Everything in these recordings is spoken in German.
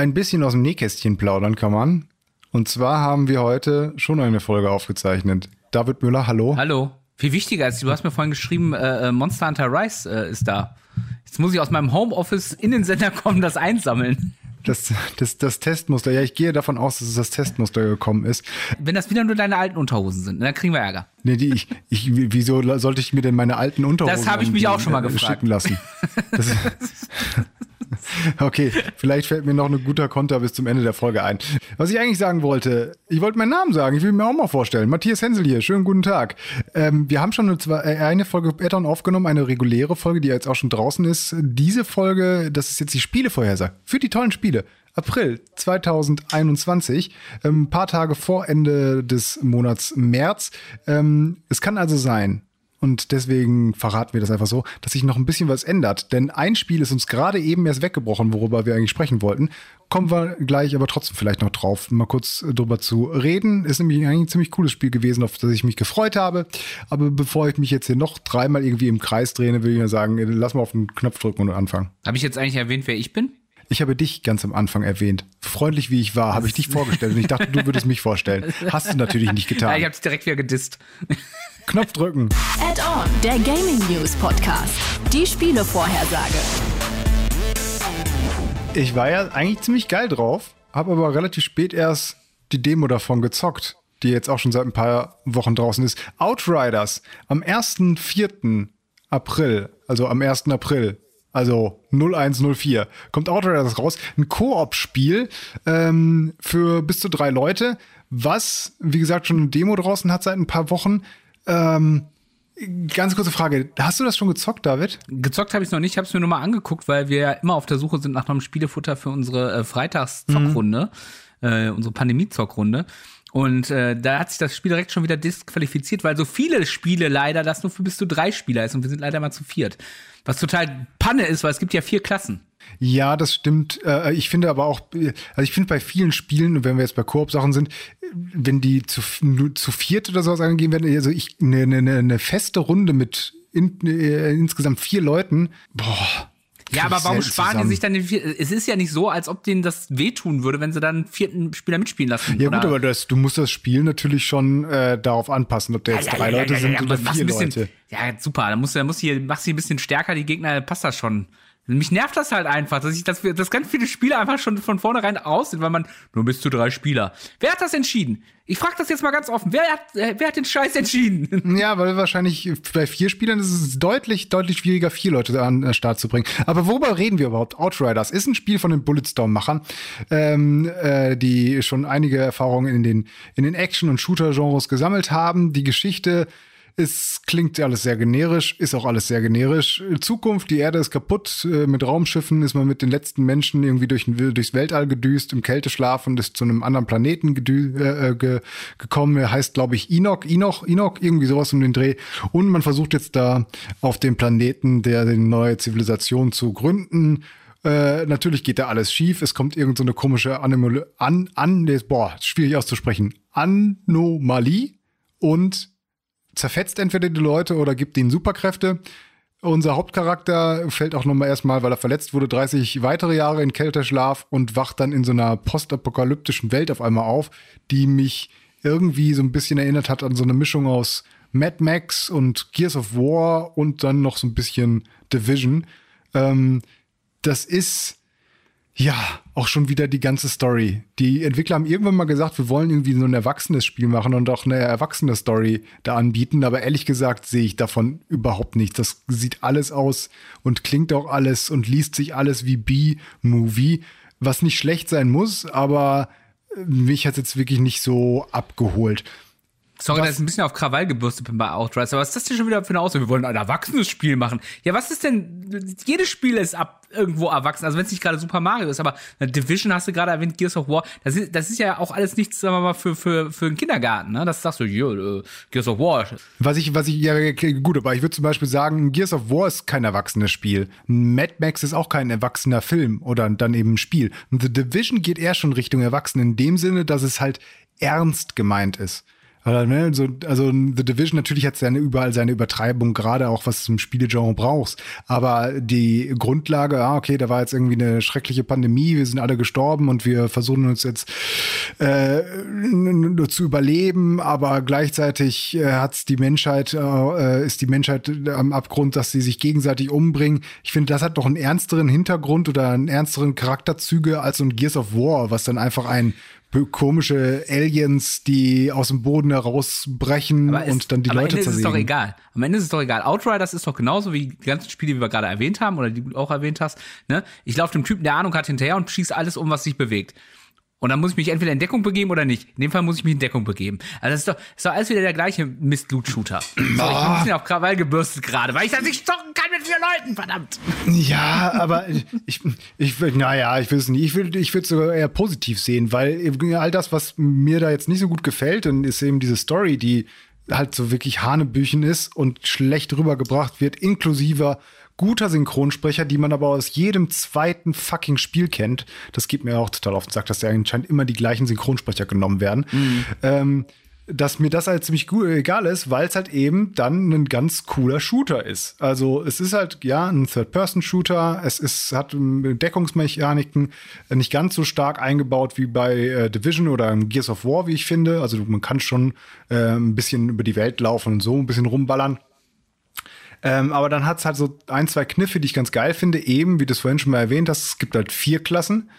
ein bisschen aus dem Nähkästchen plaudern kann man. Und zwar haben wir heute schon eine Folge aufgezeichnet. David Müller, hallo. Hallo. Viel wichtiger ist, du hast mir vorhin geschrieben, äh, äh, Monster Hunter Rise äh, ist da. Jetzt muss ich aus meinem Homeoffice in den Sender kommen, das einsammeln. Das, das, das Testmuster. Ja, ich gehe davon aus, dass es das Testmuster gekommen ist. Wenn das wieder nur deine alten Unterhosen sind, dann kriegen wir Ärger. Nee, die, ich, ich, wieso sollte ich mir denn meine alten Unterhosen Das habe ich mich auch schon mal äh, gefragt. schicken lassen? Das, okay, vielleicht fällt mir noch ein guter Konter bis zum Ende der Folge ein. Was ich eigentlich sagen wollte, ich wollte meinen Namen sagen, ich will mir auch mal vorstellen. Matthias Hensel hier, schönen guten Tag. Ähm, wir haben schon eine, äh, eine Folge Add-on aufgenommen, eine reguläre Folge, die jetzt auch schon draußen ist. Diese Folge, das ist jetzt die Spielevorhersage für die tollen Spiele. April 2021, ähm, ein paar Tage vor Ende des Monats März. Ähm, es kann also sein, und deswegen verraten wir das einfach so, dass sich noch ein bisschen was ändert. Denn ein Spiel ist uns gerade eben erst weggebrochen, worüber wir eigentlich sprechen wollten. Kommen wir gleich aber trotzdem vielleicht noch drauf, mal kurz drüber zu reden. Ist nämlich eigentlich ein ziemlich cooles Spiel gewesen, auf das ich mich gefreut habe. Aber bevor ich mich jetzt hier noch dreimal irgendwie im Kreis drehe, will ich ja sagen, lass mal auf den Knopf drücken und anfangen. Habe ich jetzt eigentlich erwähnt, wer ich bin? Ich habe dich ganz am Anfang erwähnt. Freundlich wie ich war, habe ich dich vorgestellt und ich dachte, du würdest mich vorstellen. Hast du natürlich nicht Ja, getan. ich habe es direkt wieder gedisst. Knopf drücken. Add-on, der Gaming News Podcast. Die Spielevorhersage. Ich war ja eigentlich ziemlich geil drauf, habe aber relativ spät erst die Demo davon gezockt, die jetzt auch schon seit ein paar Wochen draußen ist. Outriders am 1.4. April, also am 1. April, also 0104, kommt Outriders raus. Ein Koop-Spiel ähm, für bis zu drei Leute, was, wie gesagt, schon eine Demo draußen hat seit ein paar Wochen. Ähm, ganz kurze Frage, hast du das schon gezockt, David? Gezockt habe ich noch nicht, ich habe es mir nur mal angeguckt, weil wir ja immer auf der Suche sind nach einem Spielefutter für unsere äh, Freitags-Zockrunde, äh, unsere Pandemie-Zockrunde. Und äh, da hat sich das Spiel direkt schon wieder disqualifiziert, weil so viele Spiele leider das nur für bis zu drei Spieler ist und wir sind leider mal zu viert. Was total Panne ist, weil es gibt ja vier Klassen. Ja, das stimmt. Äh, Ich finde aber auch, äh, also ich finde bei vielen Spielen, wenn wir jetzt bei Koop-Sachen sind, äh, wenn die zu, zu viert oder sowas angegeben werden, also ich eine, eine, eine feste Runde mit in, äh, insgesamt vier Leuten, boah. Ja, aber warum sparen die zusammen. sich dann den vier Es ist ja nicht so, als ob denen das wehtun würde, wenn sie dann einen vierten Spieler mitspielen lassen. Ja oder? gut, aber das, du musst das Spiel natürlich schon äh, darauf anpassen, ob da jetzt drei Leute sind oder vier ein bisschen, Leute. Ja, super. Da musst du, da musst du hier, machst du ein bisschen stärker, die Gegner, passt das schon. Mich nervt das halt einfach, dass ich, wir, dass ganz viele Spiele einfach schon von vornherein raus sind, weil man nur bis zu drei Spieler. Wer hat das entschieden? Ich frage das jetzt mal ganz offen. Wer hat, äh, wer hat den Scheiß entschieden? Ja, weil wahrscheinlich bei vier Spielern ist es deutlich, deutlich schwieriger, vier Leute an den Start zu bringen. Aber worüber reden wir überhaupt? Outriders ist ein Spiel von den Bulletstorm-Machern, ähm, äh, die schon einige Erfahrungen in den, in den Action- und Shooter-Genres gesammelt haben. Die Geschichte es klingt alles sehr generisch, ist auch alles sehr generisch. Zukunft, die Erde ist kaputt. Äh, mit Raumschiffen ist man mit den letzten Menschen irgendwie durch, durchs Weltall gedüst, im Kälteschlaf und ist zu einem anderen Planeten gedü äh, ge gekommen. Er heißt, glaube ich, Enoch, Enoch, Enoch, irgendwie sowas um den Dreh. Und man versucht jetzt da auf dem Planeten der eine neue Zivilisation zu gründen. Äh, natürlich geht da alles schief. Es kommt irgend so eine komische Anomalie an, an, boah, schwierig auszusprechen. Anomalie und zerfetzt entweder die Leute oder gibt ihnen Superkräfte. Unser Hauptcharakter fällt auch nochmal erstmal, weil er verletzt wurde, 30 weitere Jahre in Kälteschlaf und wacht dann in so einer postapokalyptischen Welt auf einmal auf, die mich irgendwie so ein bisschen erinnert hat an so eine Mischung aus Mad Max und Gears of War und dann noch so ein bisschen Division. Ähm, das ist ja auch schon wieder die ganze Story. Die Entwickler haben irgendwann mal gesagt, wir wollen irgendwie so ein erwachsenes Spiel machen und auch eine erwachsene Story da anbieten. Aber ehrlich gesagt sehe ich davon überhaupt nichts. Das sieht alles aus und klingt auch alles und liest sich alles wie B-Movie, was nicht schlecht sein muss, aber mich hat jetzt wirklich nicht so abgeholt. Sorry, Was- dass ich ein bisschen auf Krawall gebürstet bin bei Outriders, aber was ist das denn schon wieder für eine Aussage? Wir wollen ein erwachsenes Spiel machen. Ja, was ist denn, jedes Spiel ist ab irgendwo erwachsen, also wenn es nicht gerade Super Mario ist, aber eine Division hast du gerade erwähnt, Gears of War, das ist, das ist ja auch alles nichts, sagen wir mal, für, für, für einen Kindergarten, ne? Das sagst du, ja, äh, Gears of War. Was ich, was ich, ja, gut, aber ich würde zum Beispiel sagen, Gears of War ist kein erwachsenes Spiel. Mad Max ist auch kein erwachsener Film oder dann eben ein Spiel. Und The Division geht eher schon Richtung Erwachsen in dem Sinne, dass es halt ernst gemeint ist. Also, ne, so, also The Division natürlich hat seine überall seine Übertreibung, gerade auch was du im Spielegenre brauchst. Aber die Grundlage, ah, okay, da war jetzt irgendwie eine schreckliche Pandemie, wir sind alle gestorben und wir versuchen uns jetzt äh, nur zu überleben, aber gleichzeitig äh, hat's die Menschheit, äh, ist die Menschheit am Abgrund, dass sie sich gegenseitig umbringen. Ich finde, das hat doch einen ernsteren Hintergrund oder einen ernsteren Charakterzüge als so ein Gears of War, was dann einfach ein komische Aliens, die aus dem Boden herausbrechen es- und dann die am Leute Ende ist es doch zersägen. egal. Am Ende ist es doch egal. Outriders ist doch genauso wie die ganzen Spiele, die wir gerade erwähnt haben oder die du auch erwähnt hast. Ne? Ich laufe dem Typen, der Ahnung hat, hinterher und schieße alles um, was sich bewegt. Und dann muss ich mich entweder in Deckung begeben oder nicht. In dem Fall muss ich mich in Deckung begeben. Also das ist doch, das ist doch alles wieder der gleiche Mist-Loot-Shooter. Sorry, ich bin ein bisschen auf Krawall gebürstet gerade, weil ich das nicht stoppen kann mit vier Leuten, verdammt. Ja, aber ich, ich will, naja, ich will es nicht. Ich will, ich es sogar eher positiv sehen, weil all das, was mir da jetzt nicht so gut gefällt, dann ist eben diese Story, die halt so wirklich Hanebüchen ist und schlecht rübergebracht wird, inklusive guter Synchronsprecher, die man aber aus jedem zweiten fucking Spiel kennt. Das geht mir auch total auf den Sack, dass da anscheinend immer die gleichen Synchronsprecher genommen werden. Ähm, dass mir das halt ziemlich gut, egal ist, weil es halt eben dann ein ganz cooler Shooter ist. Also es ist halt ja ein Third-Person-Shooter. Es ist hat Deckungsmechaniken nicht ganz so stark eingebaut wie bei äh, Division oder im Gears of War, wie ich finde. Also man kann schon äh, ein bisschen über die Welt laufen und so ein bisschen rumballern. Ähm, aber dann hat's halt so ein, zwei Kniffe, die ich ganz geil finde. Eben, wie du es vorhin schon mal erwähnt hast, es gibt halt vier Klassen,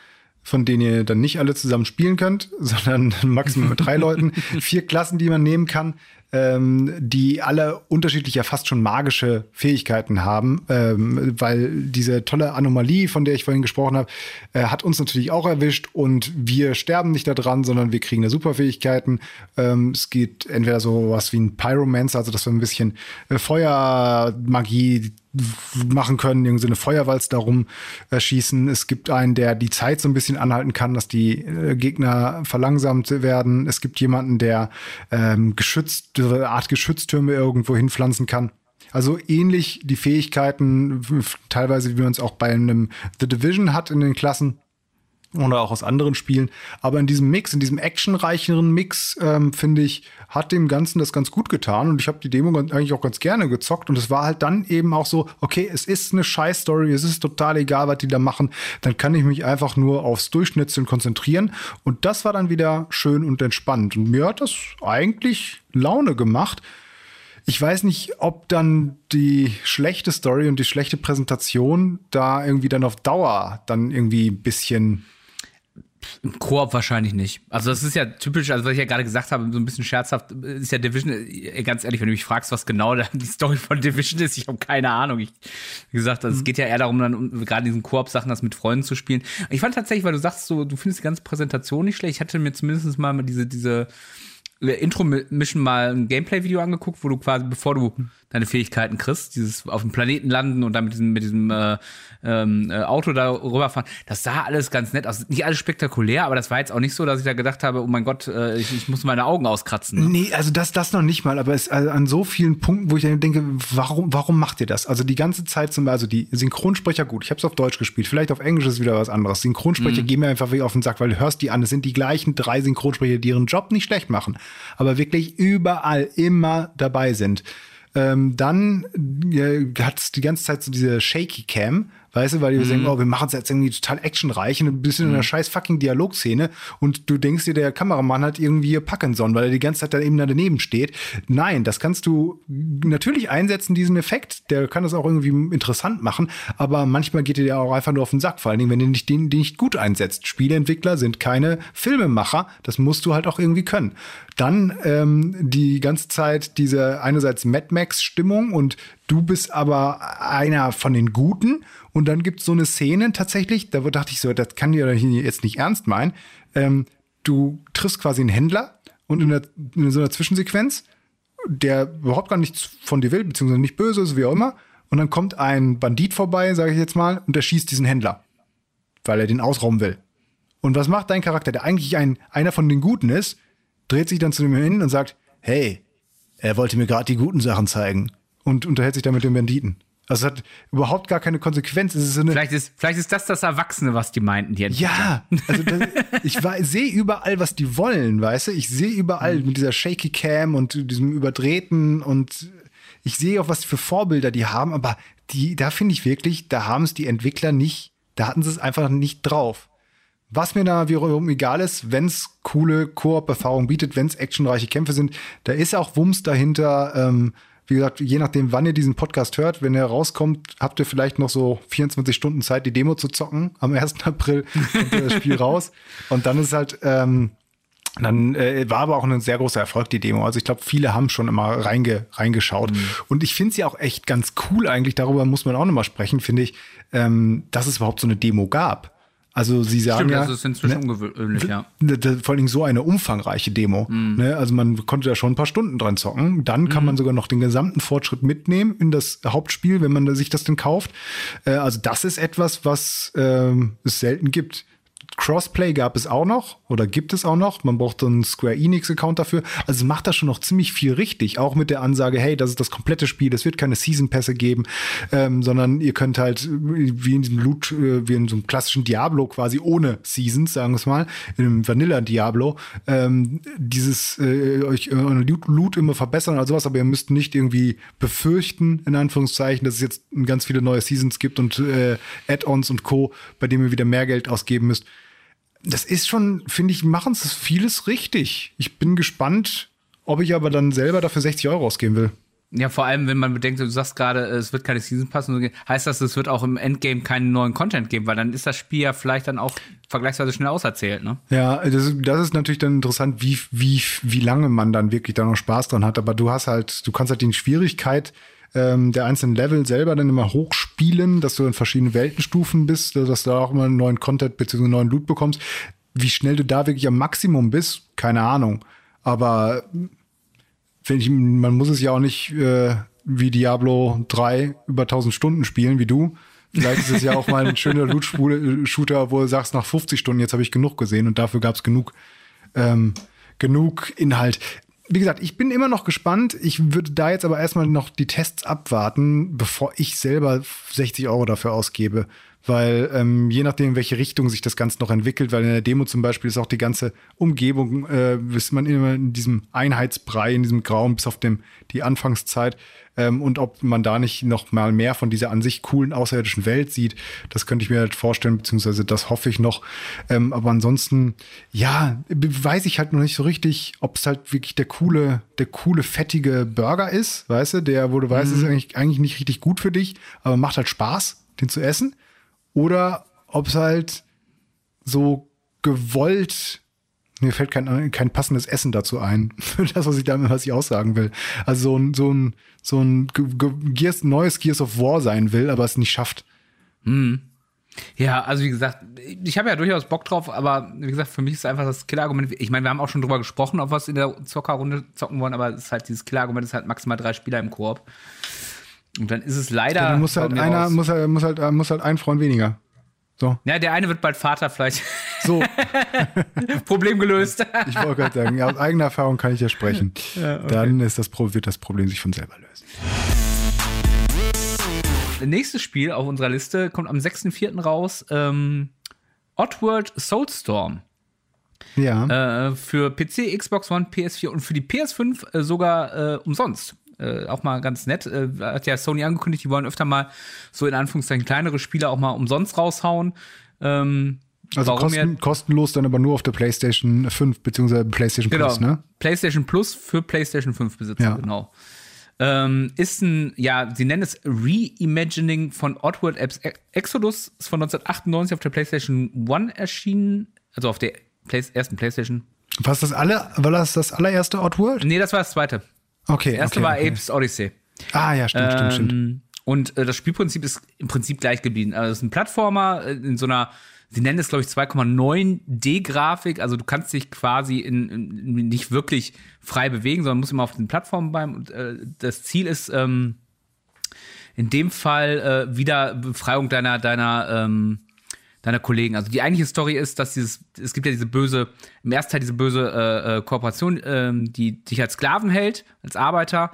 von denen ihr dann nicht alle zusammen spielen könnt, sondern maximal mit drei Leuten. Vier Klassen, die man nehmen kann, ähm, die alle unterschiedliche, fast schon magische Fähigkeiten haben, ähm, weil diese tolle Anomalie, von der ich vorhin gesprochen habe, äh, hat uns natürlich auch erwischt und wir sterben nicht daran, sondern wir kriegen da Superfähigkeiten. Ähm, es geht entweder so was wie ein Pyromancer, also dass wir ein bisschen äh, Feuermagie machen können, irgendwie eine Feuerwalz darum äh, schießen. Es gibt einen, der die Zeit so ein bisschen anhalten kann, dass die äh, Gegner verlangsamt werden. Es gibt jemanden, der ähm, geschützt, eine Art Geschütztürme irgendwo hinpflanzen kann. Also ähnlich die Fähigkeiten, teilweise wie man es auch bei einem The Division hat in den Klassen oder auch aus anderen Spielen. Aber in diesem Mix, in diesem actionreicheren Mix, ähm, finde ich, hat dem Ganzen das ganz gut getan. Und ich habe die Demo eigentlich auch ganz gerne gezockt. Und es war halt dann eben auch so, okay, es ist eine Scheiß-Story, es ist total egal, was die da machen. Dann kann ich mich einfach nur aufs Durchschnitzeln konzentrieren. Und das war dann wieder schön und entspannt. Und mir hat das eigentlich Laune gemacht. Ich weiß nicht, ob dann die schlechte Story und die schlechte Präsentation da irgendwie dann auf Dauer dann irgendwie ein bisschen Im Koop wahrscheinlich nicht. Also das ist ja typisch, also was ich ja gerade gesagt habe, so ein bisschen scherzhaft, ist ja Division, äh, ganz ehrlich, wenn du mich fragst, was genau die Story von Division ist, ich habe keine Ahnung. Ich, wie gesagt, also es geht ja eher darum, dann um, gerade in diesen Koop-Sachen das mit Freunden zu spielen. Ich fand tatsächlich, weil du sagst, so, du findest die ganze Präsentation nicht schlecht. Ich hatte mir zumindest mal diese, diese äh, Intro-Mission mal ein Gameplay-Video angeguckt, wo du quasi, bevor du deine Fähigkeiten kriegst, dieses auf dem Planeten landen und dann mit diesem, mit diesem äh, ähm, äh, Auto da rüberfahren, das sah alles ganz nett aus. Nicht alles spektakulär, aber das war jetzt auch nicht so, dass ich da gedacht habe, oh mein Gott, äh, ich, ich muss meine Augen auskratzen. Ne? Nee, also das, das noch nicht mal, aber es also an so vielen Punkten, wo ich dann denke, warum, warum macht ihr das? Also die ganze Zeit zum also die Synchronsprecher, gut, ich habe es auf Deutsch gespielt, vielleicht auf Englisch ist wieder was anderes. Synchronsprecher gehen mir einfach wie auf den Sack, weil du hörst die an, es sind die gleichen drei Synchronsprecher, die ihren Job nicht schlecht machen, aber wirklich überall immer dabei sind. Ähm, dann äh, hat es die ganze Zeit so diese Shaky Cam, weißt du, weil die denken, oh, wir machen es jetzt irgendwie total actionreich und ein bisschen in einer scheiß fucking Dialogszene und du denkst dir, der Kameramann hat irgendwie Parkinson, weil er die ganze Zeit da eben daneben steht. Nein, das kannst du natürlich einsetzen, diesen Effekt, der kann das auch irgendwie interessant machen, aber manchmal geht dir der auch einfach nur auf den Sack, vor allen Dingen, wenn du nicht den, den nicht gut einsetzt. Spieleentwickler sind keine Filmemacher, das musst du halt auch irgendwie können. Dann ähm, die ganze Zeit diese einerseits Mad Max-Stimmung und du bist aber einer von den Guten. Und dann gibt es so eine Szene tatsächlich, da dachte ich so, das kann ihr jetzt nicht ernst meinen. Ähm, du triffst quasi einen Händler und in, der, in so einer Zwischensequenz, der überhaupt gar nichts von dir will, beziehungsweise nicht böse ist, wie auch immer. Und dann kommt ein Bandit vorbei, sage ich jetzt mal, und der schießt diesen Händler, weil er den ausrauben will. Und was macht dein Charakter, der eigentlich ein, einer von den Guten ist, dreht sich dann zu dem hin und sagt, hey, er wollte mir gerade die guten Sachen zeigen und unterhält sich dann mit dem Banditen. Also es hat überhaupt gar keine Konsequenz. Es ist so eine Vielleicht ist, vielleicht ist das das Erwachsene, was die meinten, die Entwickler. ja, also das, ich sehe überall, was die wollen, weißt du? Ich sehe überall mit dieser Shaky Cam und diesem überdrehten und ich sehe auch, was für Vorbilder die haben, aber die, da finde ich wirklich, da haben es die Entwickler nicht, da hatten sie es einfach nicht drauf. Was mir da wiederum egal ist, wenn es coole Koop-Erfahrungen bietet, wenn es actionreiche Kämpfe sind, da ist auch Wumms dahinter. Ähm, wie gesagt, je nachdem, wann ihr diesen Podcast hört, wenn er rauskommt, habt ihr vielleicht noch so 24 Stunden Zeit, die Demo zu zocken. Am 1. April kommt das Spiel raus. Und dann ist halt, ähm, dann äh, war aber auch ein sehr großer Erfolg, die Demo. Also ich glaube, viele haben schon immer reinge, reingeschaut. Und ich finde sie auch echt ganz cool eigentlich, darüber muss man auch nochmal sprechen, finde ich, ähm, dass es überhaupt so eine Demo gab. Also sie sagen Stimmt, ja, das ist inzwischen ungewöhnlich, ja. Ne, Vor allen Dingen so eine umfangreiche Demo. Ne? Also man konnte da schon ein paar Stunden dran zocken. Dann kann man sogar noch den gesamten Fortschritt mitnehmen in das Hauptspiel, wenn man sich das denn kauft. Äh, also das ist etwas, was ähm, es selten gibt. Crossplay gab es auch noch oder gibt es auch noch. Man braucht einen Square Enix-Account dafür. Also macht da schon noch ziemlich viel richtig. Auch mit der Ansage, hey, das ist das komplette Spiel, es wird keine Season-Pässe geben, ähm, sondern ihr könnt halt wie in diesem Loot, äh, wie in so einem klassischen Diablo quasi ohne Seasons, sagen wir es mal, in einem Vanilla-Diablo, ähm, dieses äh, euch äh, Loot, Loot immer verbessern oder sowas, aber ihr müsst nicht irgendwie befürchten, in Anführungszeichen, dass es jetzt ganz viele neue Seasons gibt und äh, Add-ons und Co., bei denen ihr wieder mehr Geld ausgeben müsst das ist schon, finde ich, machen es vieles richtig. Ich bin gespannt, ob ich aber dann selber dafür 60 Euro ausgeben will. Ja, vor allem, wenn man bedenkt, du sagst gerade, es wird keine Season passen, heißt das, es wird auch im Endgame keinen neuen Content geben, weil dann ist das Spiel ja vielleicht dann auch vergleichsweise schnell auserzählt, ne? Ja, das, ist- das ist natürlich dann interessant, wie, wie, wie lange man dann wirklich da noch Spaß dran hat. Aber du hast halt, du kannst halt die Schwierigkeit ähm, der einzelnen Level selber dann immer hochspielen, dass du in verschiedenen Weltenstufen bist, dass du auch immer einen neuen Content bzw. neuen Loot bekommst. Wie schnell du da wirklich am Maximum bist, keine Ahnung. Aber ich, man muss es ja auch nicht äh, wie Diablo 3 über 1000 Stunden spielen, wie du. Vielleicht ist es ja auch mal ein schöner Loot-Shooter, wo du sagst, nach 50 Stunden, jetzt habe ich genug gesehen und dafür gab es genug, ähm, genug Inhalt. Wie gesagt, ich bin immer noch gespannt. Ich würde da jetzt aber erstmal noch die Tests abwarten, bevor ich selber 60 Euro dafür ausgebe. Weil ähm, je nachdem, in welche Richtung sich das Ganze noch entwickelt, weil in der Demo zum Beispiel ist auch die ganze Umgebung, äh, ist man immer in diesem Einheitsbrei, in diesem Grauen bis auf dem, die Anfangszeit. Ähm, und ob man da nicht noch mal mehr von dieser an sich coolen außerirdischen Welt sieht, das könnte ich mir halt vorstellen, beziehungsweise das hoffe ich noch. Ähm, aber ansonsten, ja, weiß ich halt noch nicht so richtig, ob es halt wirklich der coole, der coole, fettige Burger ist, weißt du, der, wo du weißt, ist eigentlich, eigentlich nicht richtig gut für dich, aber macht halt Spaß, den zu essen. Oder ob es halt so gewollt mir fällt kein, kein passendes Essen dazu ein, für das, was ich damit, was ich aussagen will. Also so ein, so ein, so ein Ge Ge Gears, neues Gears of War sein will, aber es nicht schafft. Ja, also wie gesagt, ich habe ja durchaus Bock drauf, aber wie gesagt, für mich ist einfach das Killerargument. Ich meine, wir haben auch schon drüber gesprochen, ob wir es in der Zockerrunde zocken wollen, aber es ist halt dieses Killerargument ist halt maximal drei Spieler im Koop. Und dann ist es leider. Dann muss halt einer, raus. muss halt, muss halt, äh, muss halt ein Freund weniger. So, Ja, der eine wird bald Vater, vielleicht so, Problem gelöst. ich wollte gerade sagen, ja, aus eigener Erfahrung kann ich ja sprechen. Dann ist das, wird das Problem sich von selber lösen. Nächstes Spiel auf unserer Liste kommt am 6.4. raus. Ähm, Oddworld Soulstorm. Ja. Äh, für PC, Xbox One, PS4 und für die PS5 äh, sogar äh, umsonst. Äh, auch mal ganz nett. Äh, hat ja Sony angekündigt, die wollen öfter mal so in Anführungszeichen kleinere Spiele auch mal umsonst raushauen. Ähm, also kosten, kostenlos dann aber nur auf der PlayStation 5 beziehungsweise PlayStation Genau. Plus, ne? PlayStation Plus für PlayStation 5 Besitzer, Ja. genau. Ähm, ist ein, ja, sie nennen es Reimagining von Oddworld Apps Exodus, ist von 1998 auf der PlayStation One erschienen, also auf der Play ersten PlayStation. Was das alle, war das das allererste Oddworld? Nee, das war das zweite. Okay. Das erste okay, war okay. Apes Odyssey. Ah, ja, stimmt, stimmt, stimmt. Ähm, Und äh, das Spielprinzip ist im Prinzip gleich geblieben. Also es ist ein Plattformer äh, in so einer, sie nennen es glaube ich 2,9D-Grafik. Also du kannst dich quasi in, in, nicht wirklich frei bewegen, sondern musst immer auf den Plattformen bleiben. Und äh, das Ziel ist ähm, in dem Fall äh, wieder Befreiung deiner deiner ähm, deiner Kollegen. Also die eigentliche Story ist, dass dieses, es gibt ja diese böse, im ersten Teil diese böse äh, äh, Kooperation, ähm, die dich als Sklaven hält, als Arbeiter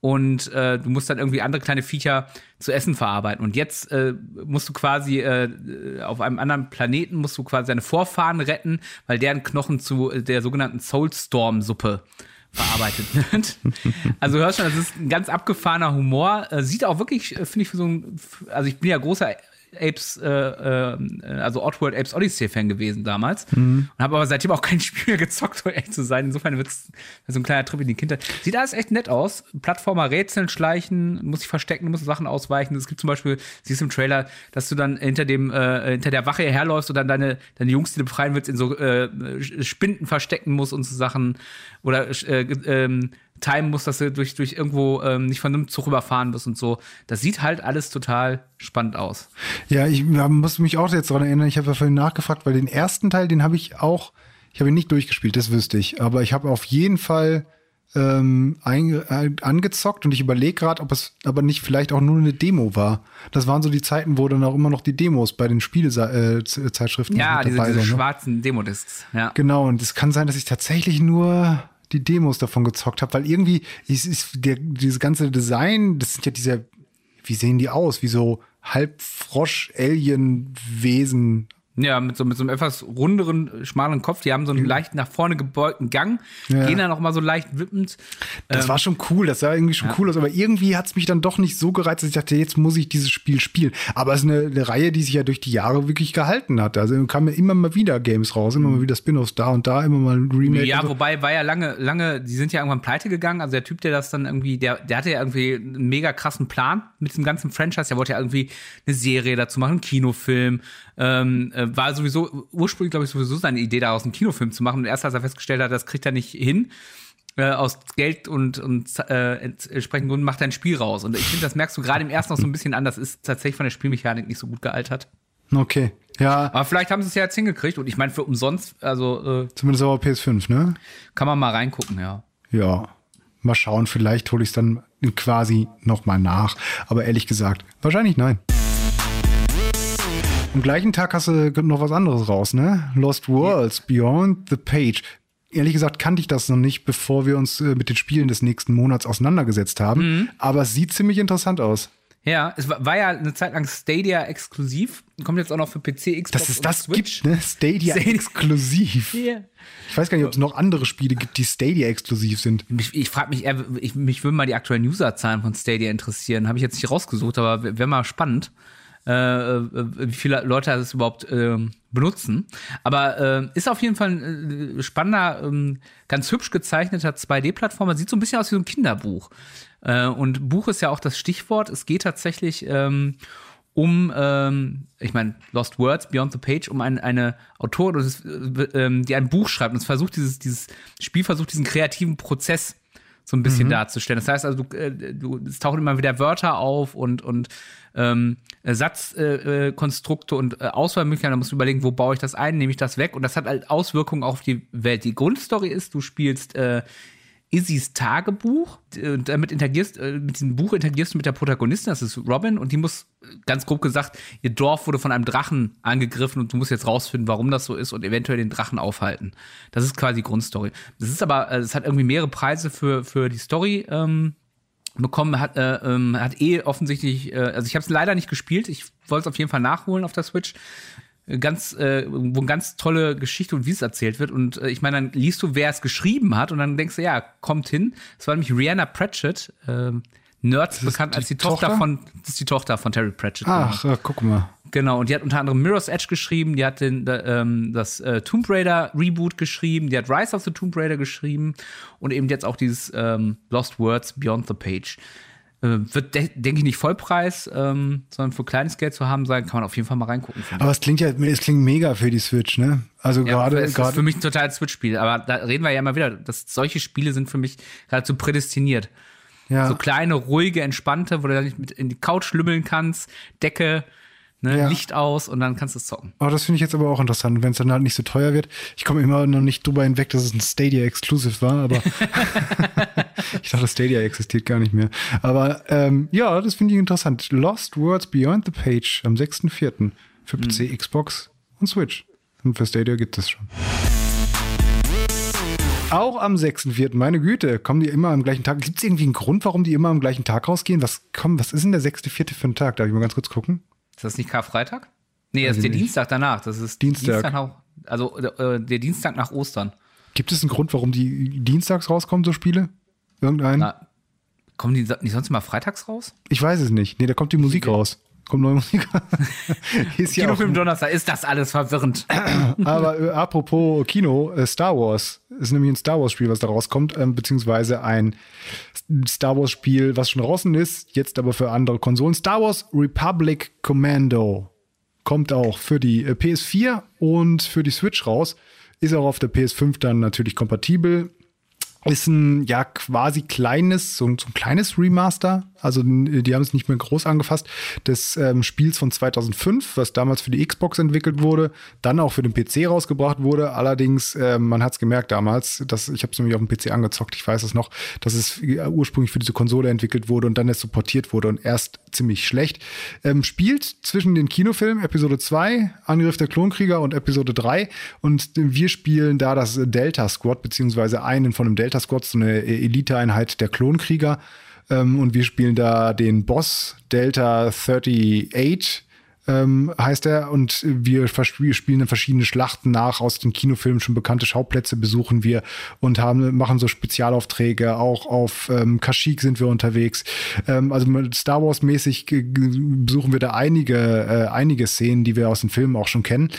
und äh, du musst dann irgendwie andere kleine Viecher zu essen verarbeiten. Und jetzt äh, musst du quasi äh, auf einem anderen Planeten musst du quasi deine Vorfahren retten, weil deren Knochen zu der sogenannten Soulstorm-Suppe verarbeitet wird. also hörst schon, das ist ein ganz abgefahrener Humor. Äh, sieht auch wirklich, äh, finde ich, für so ein, also ich bin ja großer Apes, äh, äh, also Oddworld Apes Odyssey Fan gewesen damals mhm. und habe aber seitdem auch kein Spiel mehr gezockt, um echt zu sein. Insofern wird es so ein kleiner Trip in die Kindheit. Sieht alles echt nett aus. Plattformer rätseln, schleichen, muss sich verstecken, muss Sachen ausweichen. Es gibt zum Beispiel, siehst du im Trailer, dass du dann hinter dem, äh, hinter der Wache herläufst und dann deine, deine Jungs, die du befreien willst, in so äh, Spinden verstecken musst und so Sachen. Oder äh, ähm, timen musst, dass du durch, durch irgendwo ähm, nicht von einem Zug überfahren wirst und so. Das sieht halt alles total spannend aus. Ja, ich ja, muss mich auch jetzt daran erinnern, ich habe ja vorhin nachgefragt, weil den ersten Teil, den habe ich auch, ich habe ihn nicht durchgespielt, das wüsste ich, aber ich habe auf jeden Fall ähm, ein, äh, angezockt und ich überlege gerade, ob es aber nicht vielleicht auch nur eine Demo war. Das waren so die Zeiten, wo dann auch immer noch die Demos bei den Spielezeitschriften äh, Ja, diese, diese sind, ne? schwarzen Demodiscs. Ja. Genau, und es kann sein, dass ich tatsächlich nur die Demos davon gezockt habe, weil irgendwie ist, ist der, dieses ganze Design, das sind ja diese, wie sehen die aus? Wie so Halbfrosch-Alien-Wesen ja, mit so, mit so einem etwas runderen, schmalen Kopf. Die haben so einen leicht nach vorne gebeugten Gang, ja. gehen dann auch mal so leicht wippend. Das ähm, war schon cool, das sah irgendwie schon ja. cool aus, aber irgendwie hat es mich dann doch nicht so gereizt, dass ich dachte, jetzt muss ich dieses Spiel spielen. Aber es ist eine, eine Reihe, die sich ja durch die Jahre wirklich gehalten hat. Also kamen ja immer mal wieder Games raus, immer mal wieder Spin-offs da und da, immer mal ein Remake. Ja, so. wobei war ja lange, lange, die sind ja irgendwann pleite gegangen. Also der Typ, der das dann irgendwie, der, der hatte ja irgendwie einen mega krassen Plan mit dem ganzen Franchise. Der wollte ja irgendwie eine Serie dazu machen, einen Kinofilm ähm, äh, war sowieso ursprünglich, glaube ich, sowieso seine Idee, daraus einen Kinofilm zu machen. Und erst als er festgestellt hat, das kriegt er nicht hin, äh, aus Geld und, und äh, entsprechenden Gründen macht er ein Spiel raus. Und ich finde, das merkst du gerade im ersten noch so ein bisschen an, das ist tatsächlich von der Spielmechanik nicht so gut gealtert. Okay. Ja. Aber vielleicht haben sie es ja jetzt hingekriegt und ich meine, für umsonst, also. Äh, Zumindest aber PS5, ne? Kann man mal reingucken, ja. Ja. Mal schauen, vielleicht hole ich es dann quasi nochmal nach. Aber ehrlich gesagt, wahrscheinlich nein. Am gleichen Tag hast du noch was anderes raus, ne? Lost Worlds, Beyond the Page. Ehrlich gesagt kannte ich das noch nicht, bevor wir uns äh, mit den Spielen des nächsten Monats auseinandergesetzt haben. Mhm. Aber es sieht ziemlich interessant aus. Ja, es war, ja eine Zeit lang Stadia exklusiv. Kommt jetzt auch noch für PC, Xbox Dass es das Switch. gibt, ne? Stadia, Stadia. exklusiv. Yeah. Ich weiß gar nicht, ob es noch andere Spiele gibt, die Stadia exklusiv sind. Ich, ich frage mich, ich, mich würden mal die aktuellen Userzahlen von Stadia interessieren. Habe ich jetzt nicht rausgesucht, aber wäre mal spannend äh, äh, wie viele Leute das überhaupt äh, benutzen. Aber äh, ist auf jeden Fall ein äh, spannender, ähm, ganz hübsch gezeichneter 2D-Plattformer. Sieht so ein bisschen aus wie so ein Kinderbuch. Äh, und Buch ist ja auch das Stichwort. Es geht tatsächlich ähm, um, ähm, ich meine, Lost Words, Beyond the Page, um ein, eine Autorin, ähm, die ein Buch schreibt und es versucht, dieses, dieses Spiel versucht, diesen kreativen Prozess so ein bisschen mhm. darzustellen. Das heißt also, du, äh, du, es tauchen immer wieder Wörter auf und, und ähm, Satzkonstrukte äh, äh und äh, Auswahlmöglichkeiten. Da musst du überlegen, wo baue ich das ein, nehme ich das weg. Und das hat halt Auswirkungen auf die Welt. Die Grundstory ist, du spielst äh, Isis Tagebuch. Und damit interagierst, äh, mit diesem Buch interagierst du mit der Protagonistin, das ist Robin, und die muss, ganz grob gesagt, ihr Dorf wurde von einem Drachen angegriffen und du musst jetzt rausfinden, warum das so ist und eventuell den Drachen aufhalten. Das ist quasi die Grundstory. Das ist aber, äh, es hat irgendwie mehrere Preise für, für die Story ähm, bekommen, hat, äh, ähm, hat eh offensichtlich, äh, also ich habe es leider nicht gespielt, ich wollte es auf jeden Fall nachholen auf der Switch ganz, äh, wo eine ganz tolle Geschichte und wie es erzählt wird. Und äh, ich meine, dann liest du, wer es geschrieben hat, und dann denkst du, ja, kommt hin. Es war nämlich Rihanna Pratchett, äh, Nerds bekannt als die Tochter? Tochter, von, das ist die Tochter von Terry Pratchett. Ach, genau. guck mal. Genau, und die hat unter anderem Mirror's Edge geschrieben, die hat den, ähm, das äh, Tomb Raider Reboot geschrieben, die hat Rise of the Tomb Raider geschrieben und eben jetzt auch dieses ähm, Lost Words Beyond the Page. Äh, wird, de denke ich, nicht Vollpreis, ähm, sondern für kleines Geld zu haben sein, kann man auf jeden Fall mal reingucken. Aber es klingt ja, es klingt mega für die Switch, ne? Also ja, gerade. Es ist für mich ein totales Switch-Spiel. Aber da reden wir ja immer wieder, dass solche Spiele sind für mich geradezu prädestiniert. Ja. So kleine, ruhige, entspannte, wo du dann nicht mit in die Couch lümmeln kannst, Decke, Ne, ja. Licht aus und dann kannst du es zocken. Aber das finde ich jetzt aber auch interessant, wenn es dann halt nicht so teuer wird. Ich komme immer noch nicht drüber hinweg, dass es ein Stadia Exclusive war, aber ich dachte, Stadia existiert gar nicht mehr. Aber ähm, ja, das finde ich interessant. Lost Words Beyond the Page am 6.4. für PC, mhm. Xbox und Switch. Und für Stadia gibt es schon. Auch am 6.4., meine Güte, kommen die immer am gleichen Tag. Gibt es irgendwie einen Grund, warum die immer am gleichen Tag rausgehen? Was, komm, was ist denn der 6.4. für ein Tag? Darf ich mal ganz kurz gucken? Ist das nicht Karfreitag? Nee, das ist der nicht. Dienstag danach. Das ist Dienstag. nach, also äh, der Dienstag nach Ostern. Gibt es einen Grund, warum die dienstags rauskommen, so Spiele? Irgendein? Na, kommen die nicht sonst immer freitags raus? Ich weiß es nicht. Nee, da kommt die Musik raus. Kommt neue Musik raus. ja Kinofilm Donnerstag, ist das alles verwirrend. aber äh, apropos Kino, äh, Star Wars ist nämlich ein Star Wars Spiel, was da rauskommt, ähm, beziehungsweise ein Star Wars Spiel, was schon draußen ist, jetzt aber für andere Konsolen. Star Wars Republic Commando kommt auch für die äh, PS4 und für die Switch raus. Ist auch auf der PS5 dann natürlich kompatibel. Ist ein ja quasi kleines, so, ein- so ein kleines Remaster. Also die haben es nicht mehr groß angefasst. Des ähm, Spiels von 2005, was damals für die Xbox entwickelt wurde, dann auch für den PC rausgebracht wurde. Allerdings, ähm, man hat es gemerkt damals, dass ich habe es nämlich auf dem PC angezockt. Ich weiß es noch, dass es äh, ursprünglich für diese Konsole entwickelt wurde und dann erst supportiert wurde und erst ziemlich schlecht. Ähm, spielt zwischen den Kinofilmen Episode 2, Angriff der Klonkrieger und Episode 3 und wir spielen da das Delta Squad, beziehungsweise einen von dem Delta Squad, so eine Eliteeinheit der Klonkrieger. Ähm, und wir spielen da den Boss Delta 38 ähm, heißt er. Und wir spielen dann verschiedene Schlachten nach, aus den Kinofilmen schon bekannte Schauplätze besuchen wir und haben, machen so Spezialaufträge. Auch auf ähm, Kashyyyk sind wir unterwegs. Ähm, also Star Wars-mäßig besuchen wir da einige, äh, einige Szenen, die wir aus den Filmen auch schon kennen.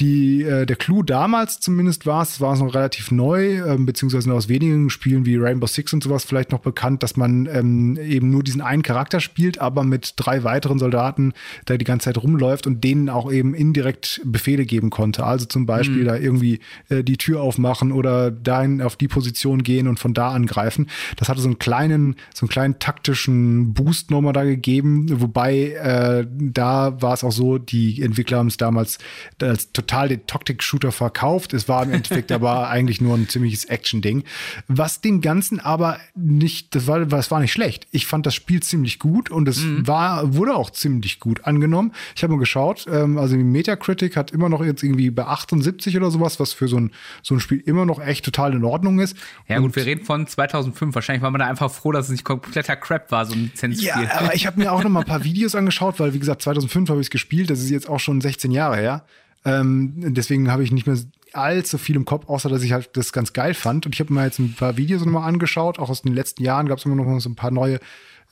Die, äh, der Clou damals zumindest war es, war es noch relativ neu, ähm, beziehungsweise nur aus wenigen Spielen wie Rainbow Six und sowas vielleicht noch bekannt, dass man ähm, eben nur diesen einen Charakter spielt, aber mit drei weiteren Soldaten da die ganze Zeit rumläuft und denen auch eben indirekt Befehle geben konnte. Also zum Beispiel da irgendwie äh, die Tür aufmachen oder dahin auf die Position gehen und von da angreifen. Das hatte so einen kleinen, so einen kleinen taktischen Boost nochmal da gegeben, wobei äh, da war es auch so, die Entwickler haben es damals als total den Tactic-Shooter verkauft. Es war im Endeffekt aber eigentlich nur ein ziemliches Action-Ding. Was dem Ganzen aber nicht, das war, das war nicht schlecht. Ich fand das Spiel ziemlich gut und es war, wurde auch ziemlich gut angenommen. Ich habe mal geschaut, ähm, also die Metacritic hat immer noch jetzt irgendwie bei 78 oder sowas, was für so ein, so ein Spiel immer noch echt total in Ordnung ist. Ja gut, wir reden von 2005. Wahrscheinlich war man da einfach froh, dass es nicht kompletter Crap war, so ein Lizenzspiel. Ja, aber ich habe mir auch noch mal ein paar Videos angeschaut, weil wie gesagt 2005 habe ich es gespielt. Das ist jetzt auch schon 16 Jahre her. Ähm, deswegen habe ich nicht mehr allzu viel im Kopf, außer dass ich halt das ganz geil fand. Und ich habe mir jetzt ein paar Videos noch mal angeschaut. Auch aus den letzten Jahren gab es immer noch so ein paar neue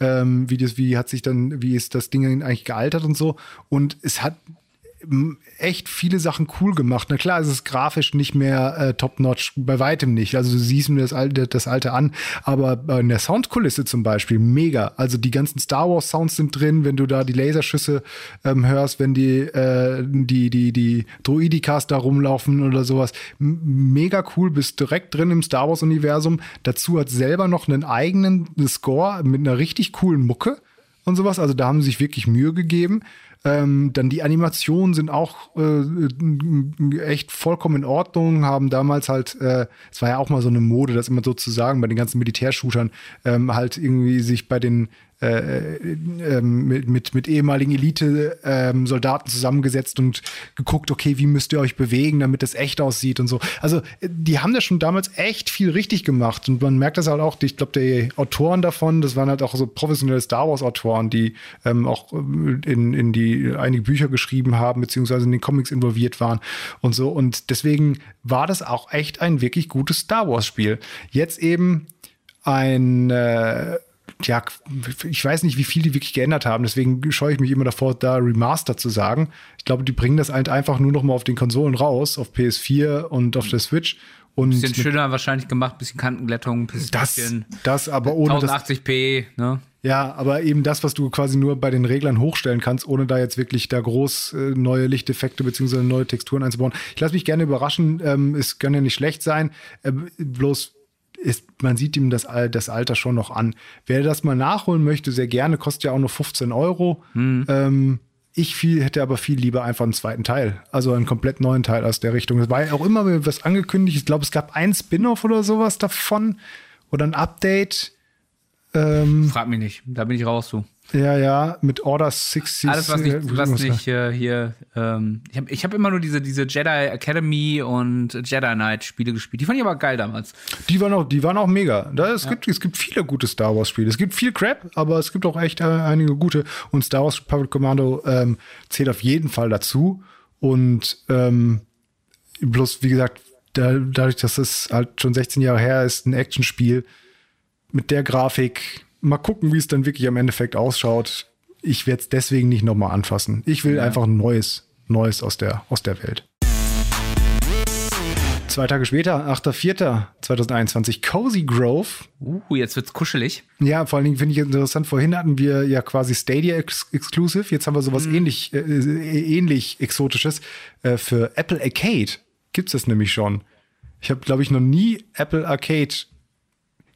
ähm, Videos, wie hat sich dann, wie ist das Ding eigentlich gealtert und so. Und es hat echt viele Sachen cool gemacht. Na klar, es ist grafisch nicht mehr äh, top-notch, bei weitem nicht. Also du siehst mir das alte, das alte an, aber in der Soundkulisse zum Beispiel mega. Also die ganzen Star Wars Sounds sind drin, wenn du da die Laserschüsse ähm, hörst, wenn die äh, die die die Droidikas da rumlaufen oder sowas. M mega cool, bist direkt drin im Star Wars Universum. Dazu hat selber noch einen eigenen Score mit einer richtig coolen Mucke und sowas. Also da haben sie sich wirklich Mühe gegeben. Ähm, dann die Animationen sind auch äh, echt vollkommen in Ordnung, haben damals halt, äh, es war ja auch mal so eine Mode, das immer so zu sagen, bei den ganzen Militärshootern, ähm, halt irgendwie sich bei den äh, ähm, mit, mit, mit ehemaligen Elite-Soldaten zusammengesetzt und geguckt, okay, wie müsst ihr euch bewegen, damit das echt aussieht und so. Also, äh, die haben das schon damals echt viel richtig gemacht und man merkt das halt auch, ich glaube, die Autoren davon, das waren halt auch so professionelle Star Wars-Autoren, die ähm, auch in, in die einige Bücher geschrieben haben, beziehungsweise in den Comics involviert waren und so. Und deswegen war das auch echt ein wirklich gutes Star Wars-Spiel. Jetzt eben ein äh, ja, ich weiß nicht, wie viel die wirklich geändert haben, deswegen scheue ich mich immer davor, da Remaster zu sagen. Ich glaube, die bringen das halt einfach nur noch mal auf den Konsolen raus, auf PS4 und auf der Switch. Und Bisschen schöner wahrscheinlich gemacht, bisschen Kantenglättung, bisschen das, das aber ohne das, 1080p, ne? ja, aber eben das, was du quasi nur bei den Reglern hochstellen kannst, ohne da jetzt wirklich da groß äh, neue Lichteffekte beziehungsweise neue Texturen einzubauen. Ich lasse mich gerne überraschen. Ähm, es kann ja nicht schlecht sein. Äh, bloß ist, man sieht ihm das, das Alter schon noch an. Wer das mal nachholen möchte, sehr gerne, kostet ja auch nur 15 Euro. Ähm, ich viel, hätte aber viel lieber einfach einen zweiten Teil. Also einen komplett neuen Teil aus der Richtung. Es war ja auch immer was angekündigt. Ich glaube, es gab ein Spin-off oder sowas davon. Oder ein Update. Ähm, Frag mich nicht, da bin ich raus, du. Ja, ja, mit Order 60. Alles, was nicht, was nicht äh, hier. Ähm, ich habe ich hab immer nur diese, diese Jedi Academy und Jedi Knight Spiele gespielt. Die fand ich aber geil damals. Die waren auch, die waren auch mega. Da, es, ja. gibt, es gibt viele gute Star Wars Spiele. Es gibt viel Crap, aber es gibt auch echt äh, einige gute. Und Star Wars Public Commando ähm, zählt auf jeden Fall dazu. Und ähm, bloß, wie gesagt, da, dadurch, dass es halt schon 16 Jahre her ist, ein Actionspiel mit der Grafik mal gucken, wie es dann wirklich am Endeffekt ausschaut. Ich werde es deswegen nicht nochmal anfassen. Ich will ja. einfach ein neues, Neues aus der, aus der Welt. Zwei Tage später, 8.4.2021, Cozy Grove. Uh, jetzt wird's kuschelig. Ja, vor allen Dingen finde ich interessant. Vorhin hatten wir ja quasi Stadia Ex Exclusive. Jetzt haben wir sowas mhm. ähnlich, äh, äh ähnlich Exotisches. Äh, für Apple Arcade gibt's das nämlich schon. Ich habe, glaube ich, noch nie Apple Arcade.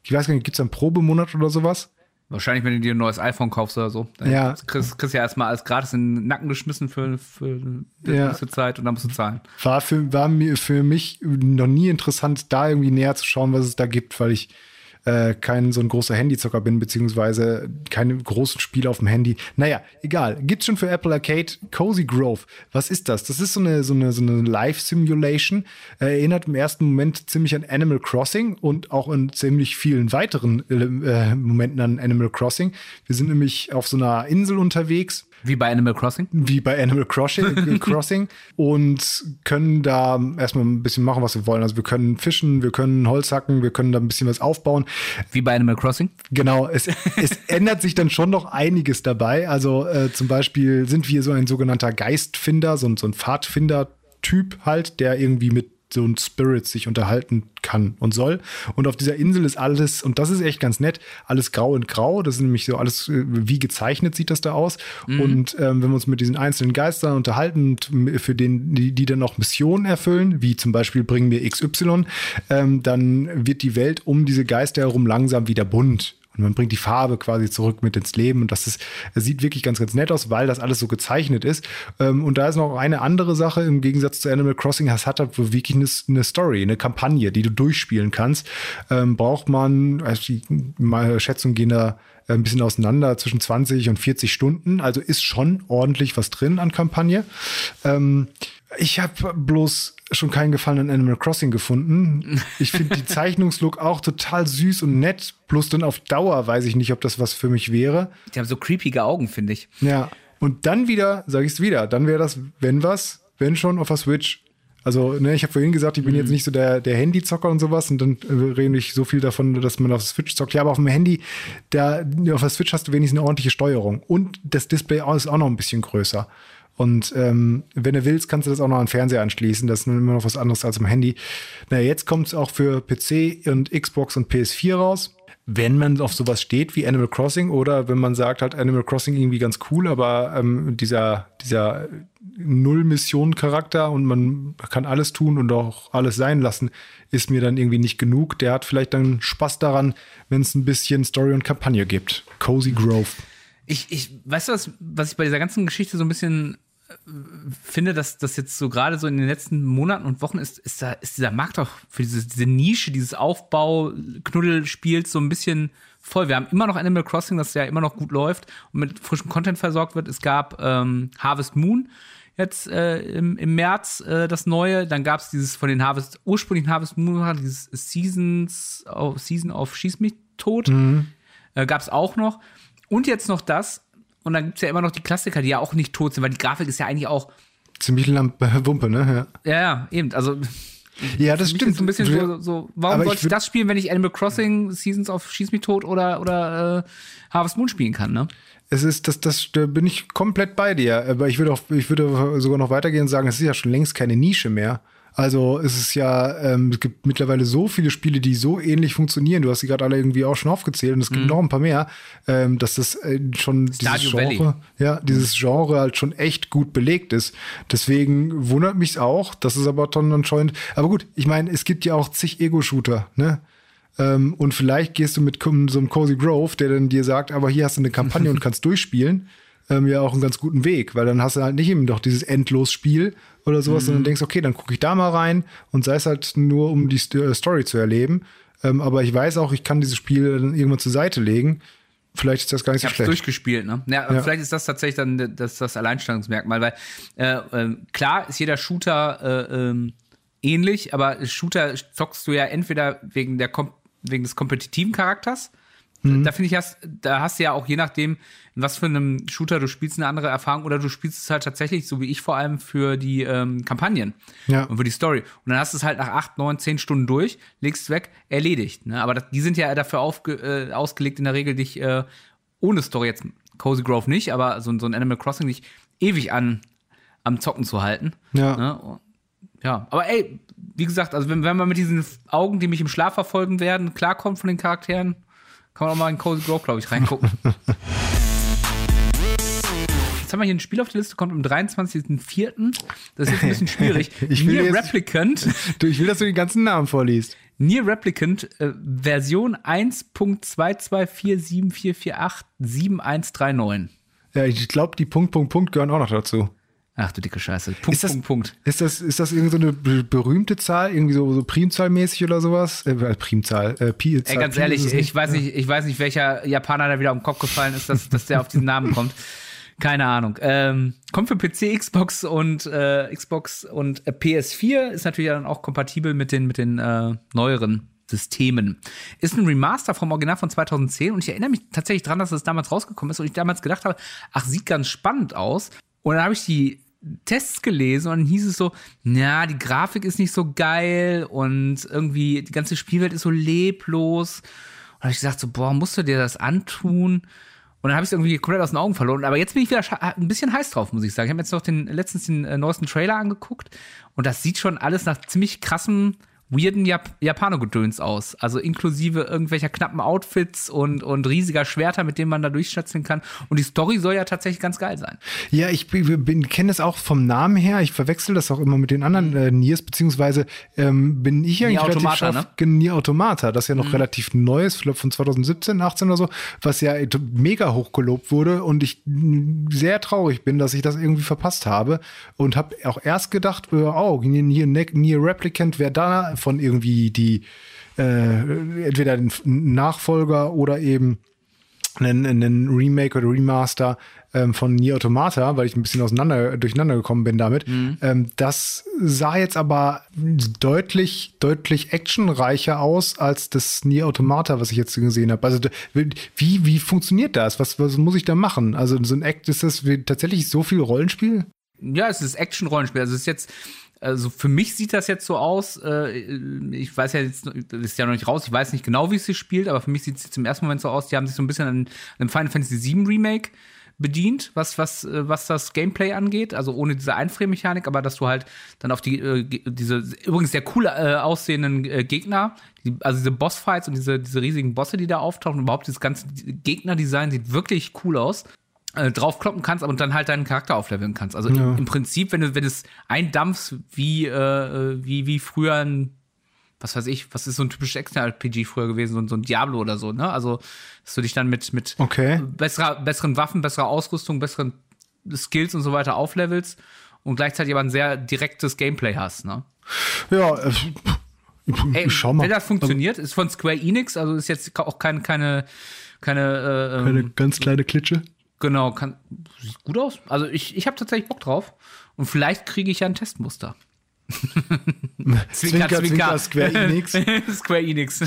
Ich weiß gar nicht, gibt's einen Probemonat oder sowas? Wahrscheinlich, wenn du dir ein neues iPhone kaufst oder so. Dann ja. kriegst, du ja erstmal alles gratis in den Nacken geschmissen für, für eine ja. gewisse Zeit und dann musst du zahlen. War für, war mir für mich noch nie interessant, da irgendwie näher zu schauen, was es da gibt, weil ich äh, kein so ein großer Handyzocker bin, beziehungsweise keine großen Spiele auf dem Handy. Naja, egal. Gibt's schon für Apple Arcade Cozy Grove. Was ist das? Das ist so eine, so eine, so eine Live-Simulation. Äh, erinnert im ersten Moment ziemlich an Animal Crossing und auch in ziemlich vielen weiteren äh, Momenten an Animal Crossing. Wir sind nämlich auf so einer Insel unterwegs wie bei Animal Crossing? Wie bei Animal Crossing, Crossing und können da erstmal ein bisschen machen, was wir wollen. Also wir können fischen, wir können Holz hacken, wir können da ein bisschen was aufbauen. Wie bei Animal Crossing? Genau, es, es ändert sich dann schon noch einiges dabei. Also äh, zum Beispiel sind wir so ein sogenannter Geistfinder, so, so ein Pfadfinder-Typ halt, der irgendwie mit so ein Spirit sich unterhalten kann und soll. Und auf dieser Insel ist alles, und das ist echt ganz nett, alles grau und grau. Das ist nämlich so alles, äh, wie gezeichnet sieht das da aus. Mhm. Und ähm, wenn wir uns mit diesen einzelnen Geistern unterhalten, für den, die, die dann auch Missionen erfüllen, wie zum Beispiel bringen wir XY, ähm, dann wird die Welt um diese Geister herum langsam wieder bunt. Und man bringt die Farbe quasi zurück mit ins Leben. Und das ist, das sieht wirklich ganz, ganz nett aus, weil das alles so gezeichnet ist. Ähm, und da ist noch eine andere Sache im Gegensatz zu Animal Crossing. Es hat halt wirklich eine, eine Story, eine Kampagne, die du durchspielen kannst. Ähm, braucht man, also die, meine Schätzungen gehen da ein bisschen auseinander, zwischen 20 und 40 Stunden. Also ist schon ordentlich was drin an Kampagne. Ähm, ich habe bloß schon keinen Gefallen an Animal Crossing gefunden. Ich finde die Zeichnungslook auch total süß und nett. Bloß dann auf Dauer weiß ich nicht, ob das was für mich wäre. Die haben so creepige Augen, finde ich. Ja. Und dann wieder, sage ich es wieder, dann wäre das, wenn was, wenn schon auf der Switch. Also, ne, ich habe vorhin gesagt, ich bin mhm. jetzt nicht so der, der Handyzocker und sowas und dann äh, rede ich so viel davon, dass man auf der Switch zockt. Ja, aber auf dem Handy, da, auf der Switch hast du wenigstens eine ordentliche Steuerung und das Display ist auch noch ein bisschen größer. Und ähm, wenn du willst, kannst du das auch noch an den Fernseher anschließen. Das ist immer noch was anderes als am Handy. Na, jetzt kommt es auch für PC und Xbox und PS4 raus. Wenn man auf sowas steht wie Animal Crossing oder wenn man sagt, halt Animal Crossing irgendwie ganz cool, aber ähm, dieser, dieser Null-Mission-Charakter und man kann alles tun und auch alles sein lassen, ist mir dann irgendwie nicht genug. Der hat vielleicht dann Spaß daran, wenn es ein bisschen Story und Kampagne gibt. Cozy Grove. Ich, ich, weißt du was, was ich bei dieser ganzen Geschichte so ein bisschen finde, dass das jetzt so gerade so in den letzten Monaten und Wochen ist, ist da ist dieser Markt auch für diese, diese Nische, dieses Aufbau-Knuddelspiels so ein bisschen voll. Wir haben immer noch Animal Crossing, das ja immer noch gut läuft und mit frischem Content versorgt wird. Es gab ähm, Harvest Moon jetzt äh, im, im März äh, das neue. Dann gab es dieses von den Harvest, ursprünglichen Harvest Moon, dieses Seasons of, Season of Schieß mich tot. Mhm. Äh, gab es auch noch. Und jetzt noch das, und dann gibt es ja immer noch die Klassiker, die ja auch nicht tot sind, weil die Grafik ist ja eigentlich auch. Ziemlich Wumpe, ne? Ja, ja, ja eben. Also. Ja, das stimmt. So ein bisschen so, so warum sollte ich, ich das spielen, wenn ich Animal Crossing Seasons of Schieß mich tot oder, oder äh, Harvest Moon spielen kann, ne? Es ist, das, das, da bin ich komplett bei dir. Aber ich würde auch, ich würde sogar noch weitergehen und sagen, es ist ja schon längst keine Nische mehr. Also es ist ja, ähm, es gibt mittlerweile so viele Spiele, die so ähnlich funktionieren. Du hast sie gerade alle irgendwie auch schon aufgezählt und es gibt mhm. noch ein paar mehr, ähm, dass das äh, schon Stadio dieses Genre, Valley. ja, dieses Genre halt schon echt gut belegt ist. Deswegen wundert mich auch, dass es aber dann anscheinend. Aber gut, ich meine, es gibt ja auch zig Ego-Shooter, ne? Ähm, und vielleicht gehst du mit so einem Cozy Grove, der dann dir sagt, aber hier hast du eine Kampagne und kannst durchspielen ähm, ja auch einen ganz guten Weg, weil dann hast du halt nicht eben doch dieses Endlosspiel oder sowas, mhm. sondern denkst, okay, dann gucke ich da mal rein und sei es halt nur, um die Story zu erleben. Ähm, aber ich weiß auch, ich kann dieses Spiel dann irgendwann zur Seite legen. vielleicht ist das gar nicht Ich so hab's schlecht. durchgespielt, ne? Ja, Ja. vielleicht ist das tatsächlich dann das, das Alleinstellungsmerkmal, weil äh, äh, klar ist jeder Shooter äh, ähm, ähnlich, aber Shooter zockst du ja entweder wegen der Kom wegen des kompetitiven Charakters. Mhm. Da finde ich, hast, da hast du ja auch je nachdem, in was für einem Shooter du spielst, eine andere Erfahrung oder du spielst es halt tatsächlich, so wie ich vor allem, für die ähm, Kampagnen Ja. und für die Story. Und dann hast du es halt nach acht, neun, zehn Stunden durch, legst es weg, erledigt. Ne? Aber das, die sind ja dafür aufge, äh, ausgelegt, in der Regel dich äh, ohne Story jetzt, Cozy Grove nicht, aber so, so ein Animal Crossing nicht ewig an am Zocken zu halten. Ja. Ne? Ja, aber ey, wie gesagt, also wenn, wenn man mit diesen Augen, die mich im Schlaf verfolgen werden, klarkommt von den Charakteren, kann man auch mal in Cozy Grove, glaube ich, reingucken. Jetzt haben wir hier ein Spiel auf der Liste, kommt am 23.04. Das ist jetzt ein bisschen schwierig. Ich will Nier jetzt- Replicant, Du, ich will, dass du die ganzen Namen vorliest. Nier Replicant, äh, Version 1.22474487139. Ja, ich glaube, die Punkt, Punkt, Punkt gehören auch noch dazu. Ach du dicke Scheiße. Punkt, Ist das- Punkt, Punkt. Ist das, ist das irgendeine so eine be- berühmte Zahl, irgendwie so, so Primzahlmäßig oder sowas? Äh, Primzahl, äh, Pi, Ey, Zahl, ganz Pi ehrlich, ich nicht. weiß nicht, ich weiß nicht, welcher Japaner da wieder auf den Kopf gefallen ist, dass, dass der auf diesen Namen kommt. Keine Ahnung. Ähm, kommt für PC, Xbox und äh, Xbox und äh, PS4 ist natürlich dann auch kompatibel mit den mit den äh, neueren Systemen. Ist ein Remaster vom Original von 2010 und ich erinnere mich tatsächlich dran, dass es damals rausgekommen ist und ich damals gedacht habe, ach, sieht ganz spannend aus. Und dann habe ich die Tests gelesen und dann hieß es so, na, die Grafik ist nicht so geil und irgendwie die ganze Spielwelt ist so leblos. Und da habe ich gesagt, so, boah, musst du dir das antun? Und dann habe ich es irgendwie komplett aus den Augen verloren. Aber jetzt bin ich wieder ein bisschen heiß drauf, muss ich sagen. Ich habe jetzt noch den letztens den äh, neuesten Trailer angeguckt und das sieht schon alles nach ziemlich krassem, weirden Jap Japaner-Gedöns aus. Also inklusive irgendwelcher knappen Outfits und, und riesiger Schwerter, mit denen man da durchschätzen kann. Und die Story soll ja tatsächlich ganz geil sein. Ja, ich kenne das auch vom Namen her. Ich verwechsel das auch immer mit den anderen äh, Niers, beziehungsweise ähm, bin ich eigentlich Nier relativ Automata, scharf. ne? Nier Automata, das ja noch relativ neu ist, von 2017, 18 oder so, was ja mega hoch gelobt wurde und ich sehr traurig bin, dass ich das irgendwie verpasst habe und habe auch erst gedacht, äh, oh, Nier, Nier, Nier Replicant wäre da von irgendwie die äh, entweder ein Nachfolger oder eben einen, einen Remake oder Remaster ähm, von Nier Automata, weil ich ein bisschen auseinander durcheinander gekommen bin damit. Ähm, das sah jetzt aber deutlich, deutlich actionreicher aus als das Nier Automata, was ich jetzt gesehen habe. Also wie, wie funktioniert das? Was, was muss ich da machen? Also so ein Act, ist das tatsächlich so viel Rollenspiel? Ja, es ist Action-Rollenspiel. Also es ist jetzt, also für mich sieht das jetzt so aus, äh, ich weiß ja jetzt, das ist ja noch nicht raus, ich weiß nicht genau, wie es sich spielt, aber für mich sieht es jetzt im ersten Moment so aus, die haben sich so ein bisschen an, dem Final Fantasy VII Remake bedient, was, was, äh, was das Gameplay angeht, also ohne diese Einframe-Mechanik, aber dass du halt dann auf die, äh, diese übrigens sehr cool äh, aussehenden äh, Gegner, die, also diese Bossfights und diese, diese riesigen Bosse, die da auftauchen, überhaupt dieses ganze Gegnerdesign sieht wirklich cool aus äh, draufkloppen kannst und dann halt deinen Charakter aufleveln kannst. Also im, im Prinzip, wenn du, wenn es eindampfst, wie, äh, wie, wie früher ein, was weiß ich, was ist so ein typisches Action-RPG früher gewesen, so, ein- so ein Diablo oder so, ne? Also, dass du dich dann mit, mit Okay. besserer, besseren Waffen, besserer Ausrüstung, besseren Skills und so weiter auflevelst und gleichzeitig aber ein sehr direktes Gameplay hast, ne? Ja, äh, Ey, schau mal. wenn das funktioniert, ist von Square Enix, also ist jetzt auch keine, keine, keine, äh, ähm, Eine ganz kleine Klitsche. Genau, kann, sieht gut aus. Also ich, ich habe tatsächlich Bock drauf. Und vielleicht kriege ich ja ein Testmuster. Zwinker, Zwinker, Square Enix. Square Enix.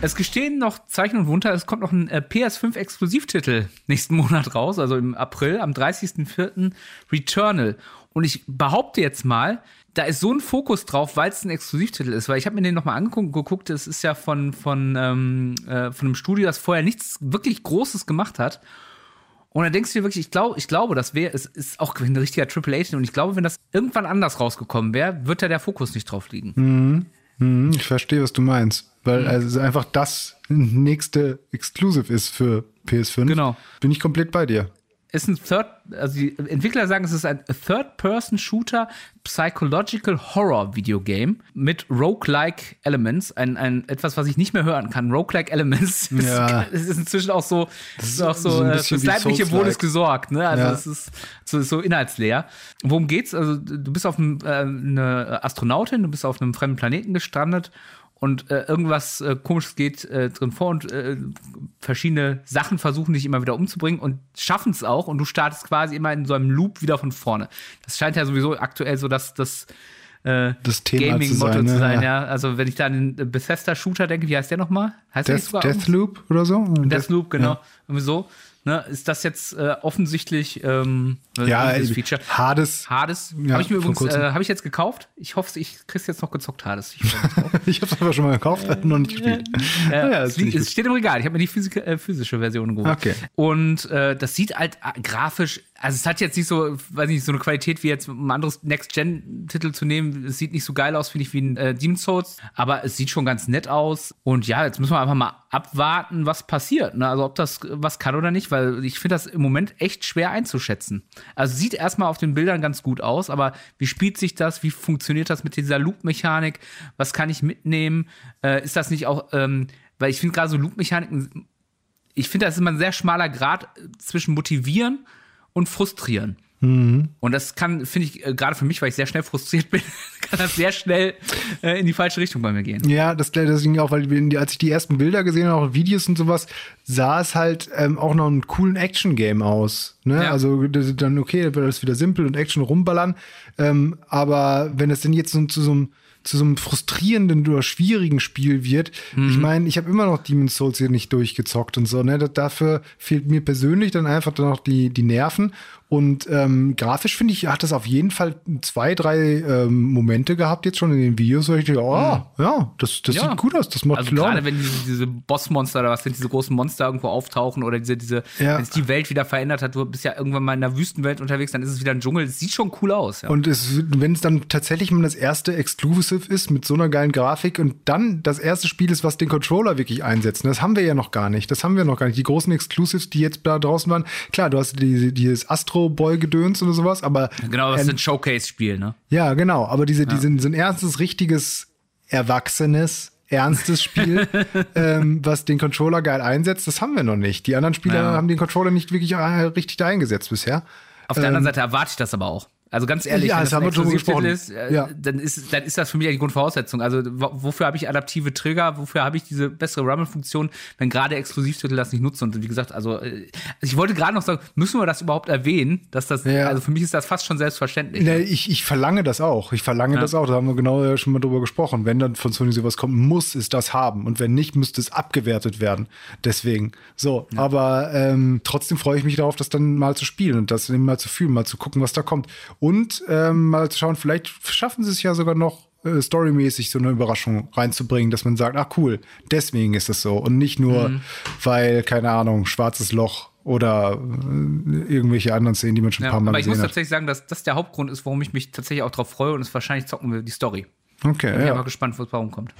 Es gestehen noch Zeichen und Wunder, es kommt noch ein äh, PS5-Exklusivtitel nächsten Monat raus, also im April, am 30.04. Returnal. Und ich behaupte jetzt mal, da ist so ein Fokus drauf, weil es ein Exklusivtitel ist, weil ich habe mir den nochmal angeguckt, geguckt, es ist ja von, von, ähm, äh, von einem Studio, das vorher nichts wirklich Großes gemacht hat. Und dann denkst du dir wirklich, ich glaube, ich glaube, das wäre, es ist auch ein richtiger Triple A und ich glaube, wenn das irgendwann anders rausgekommen wäre, wird da der Fokus nicht drauf liegen. Hm, ich verstehe, was du meinst. Weil also einfach das nächste Exclusive ist für PS5. Genau. Bin ich komplett bei dir. Ist ein Third, also die Entwickler sagen, es ist ein Third-Person-Shooter Psychological Horror Videogame mit Roguelike Elements, ein, ein etwas, was ich nicht mehr hören kann. Roguelike Elements. Ja. Es ist inzwischen auch so, das ist auch so, so äh, fürs leibliche Wohl ist gesorgt, ne? Also Ja. es ist so, so inhaltsleer. Worum geht's? Also du bist auf einem, äh, eine Astronautin, du bist auf einem fremden Planeten gestrandet und äh, irgendwas äh, komisches geht äh, drin vor und äh, verschiedene Sachen versuchen dich immer wieder umzubringen und schaffen es auch und du startest quasi immer in so einem Loop wieder von vorne. Das scheint ja sowieso aktuell so, dass das äh, Das zu Gaming-Motto sein, zu ne? sein, Ja. ja. Also wenn ich da an den Bethesda-Shooter denke, wie heißt der nochmal? Heißt der Death, sogar Deathloop oder so? Deathloop, genau. Ja. Irgendwie so. Ne, ist das jetzt äh, offensichtlich ähm, Ja, dieses äh, Feature? Hades. Hades Ja, habe ich mir übrigens, äh, habe ich jetzt gekauft. Ich hoffe, ich krieg's jetzt noch gezockt, Hades. Ich. Ich hab's aber schon mal gekauft, noch nicht gespielt. Äh, ja, es, das es steht im Regal. Ich habe mir die physik äh, physische Version geholt. Okay. Und äh, das sieht halt äh, grafisch, also es hat jetzt nicht so, weiß nicht, so eine Qualität wie jetzt um ein anderes Next-Gen-Titel zu nehmen. Es sieht nicht so geil aus, finde ich, wie ein äh, Demon's Souls, aber es sieht schon ganz nett aus. Und ja, jetzt müssen wir einfach mal abwarten, was passiert. Ne? Also ob das was kann oder nicht, weil ich finde das im Moment echt schwer einzuschätzen. Also sieht erstmal auf den Bildern ganz gut aus, aber wie spielt sich das? Wie funktioniert das mit dieser Loop-Mechanik? Was kann ich mitnehmen? Äh, ist das nicht auch, ähm, weil ich finde gerade so Loop-Mechaniken ich finde, das ist immer ein sehr schmaler Grad zwischen motivieren und frustrieren. Und das kann, finde ich, äh, gerade für mich, weil ich sehr schnell frustriert bin, kann das sehr schnell äh, in die falsche Richtung bei mir gehen. Ja, das deswegen auch, weil als ich die ersten Bilder gesehen habe, auch Videos und sowas, sah es halt ähm, auch noch einen coolen Action-Game aus. Ne? Ja. Also das dann okay, da wird alles wieder simpel und Action rumballern. Ähm, aber wenn es denn jetzt so, zu so einem zu so einem frustrierenden oder schwierigen Spiel wird. Ich meine, ich habe immer noch Demon's Souls hier nicht durchgezockt und so. Ne? Dafür fehlt mir persönlich dann einfach dann noch die, die Nerven. Und ähm, grafisch finde ich, hat das auf jeden Fall zwei, drei ähm, Momente gehabt jetzt schon in den Videos, wo ich denke, oh, ja, das, das Ja. sieht gut aus, das macht Also gerade wenn diese, diese Bossmonster oder was sind, diese großen Monster irgendwo auftauchen oder diese, diese, Ja. wenn sich die Welt wieder verändert hat, du bist ja irgendwann mal in einer Wüstenwelt unterwegs, dann ist es wieder ein Dschungel. Es sieht schon cool aus, ja. Und wenn es dann tatsächlich mal das erste Exclusive ist mit so einer geilen Grafik und dann das erste Spiel ist, was den Controller wirklich einsetzt, das haben wir ja noch gar nicht. Das haben wir noch gar nicht. Die großen Exclusives, die jetzt da draußen waren, klar, du hast die, dieses Astro Boy Gedöns oder sowas, aber genau, das ähm, ist ein Showcase-Spiel, ne? ja, genau. Aber diese, diese, so ein erstes, richtiges, erwachsenes, ernstes Spiel, ähm, was den Controller geil einsetzt, das haben wir noch nicht. Die anderen Spieler Ja. haben den Controller nicht wirklich äh, richtig da eingesetzt bisher. Auf der anderen Seite erwarte ich das aber auch. Also ganz ehrlich, Ja, wenn das ein haben drüber Exklusivtitel ist, äh, Ja. dann, ist, dann ist das für mich eigentlich die Grundvoraussetzung. Also wo- wofür habe ich adaptive Trigger, wofür habe ich diese bessere Rumble-Funktion, wenn gerade Exklusivtitel das nicht nutzen? Und wie gesagt, also, äh, also ich wollte gerade noch sagen, müssen wir das überhaupt erwähnen? Dass das, Ja. also für mich ist das fast schon selbstverständlich. Ne, ich, ich verlange das auch. Ich verlange das auch. Da haben wir genau ja schon mal drüber gesprochen. Wenn dann von Sony sowas kommt, muss es das haben. Und wenn nicht, müsste es abgewertet werden. Deswegen. So, aber ähm, trotzdem freue ich mich darauf, das dann mal zu spielen und das mal zu fühlen, mal zu gucken, was da kommt. Und ähm, mal zu schauen, vielleicht schaffen sie es ja sogar noch. äh, Storymäßig so eine Überraschung reinzubringen, dass man sagt, ach cool, deswegen ist es so und nicht nur, Mhm. weil, keine Ahnung, schwarzes Loch oder äh, irgendwelche anderen Szenen, die man schon ein Ja, paar Mal aber ich muss gesehen hat. tatsächlich sagen, dass das der Hauptgrund ist, warum ich mich tatsächlich auch darauf freue und es wahrscheinlich zocken will, die Story. Okay, Ich bin ja. mal gespannt, was warum kommt.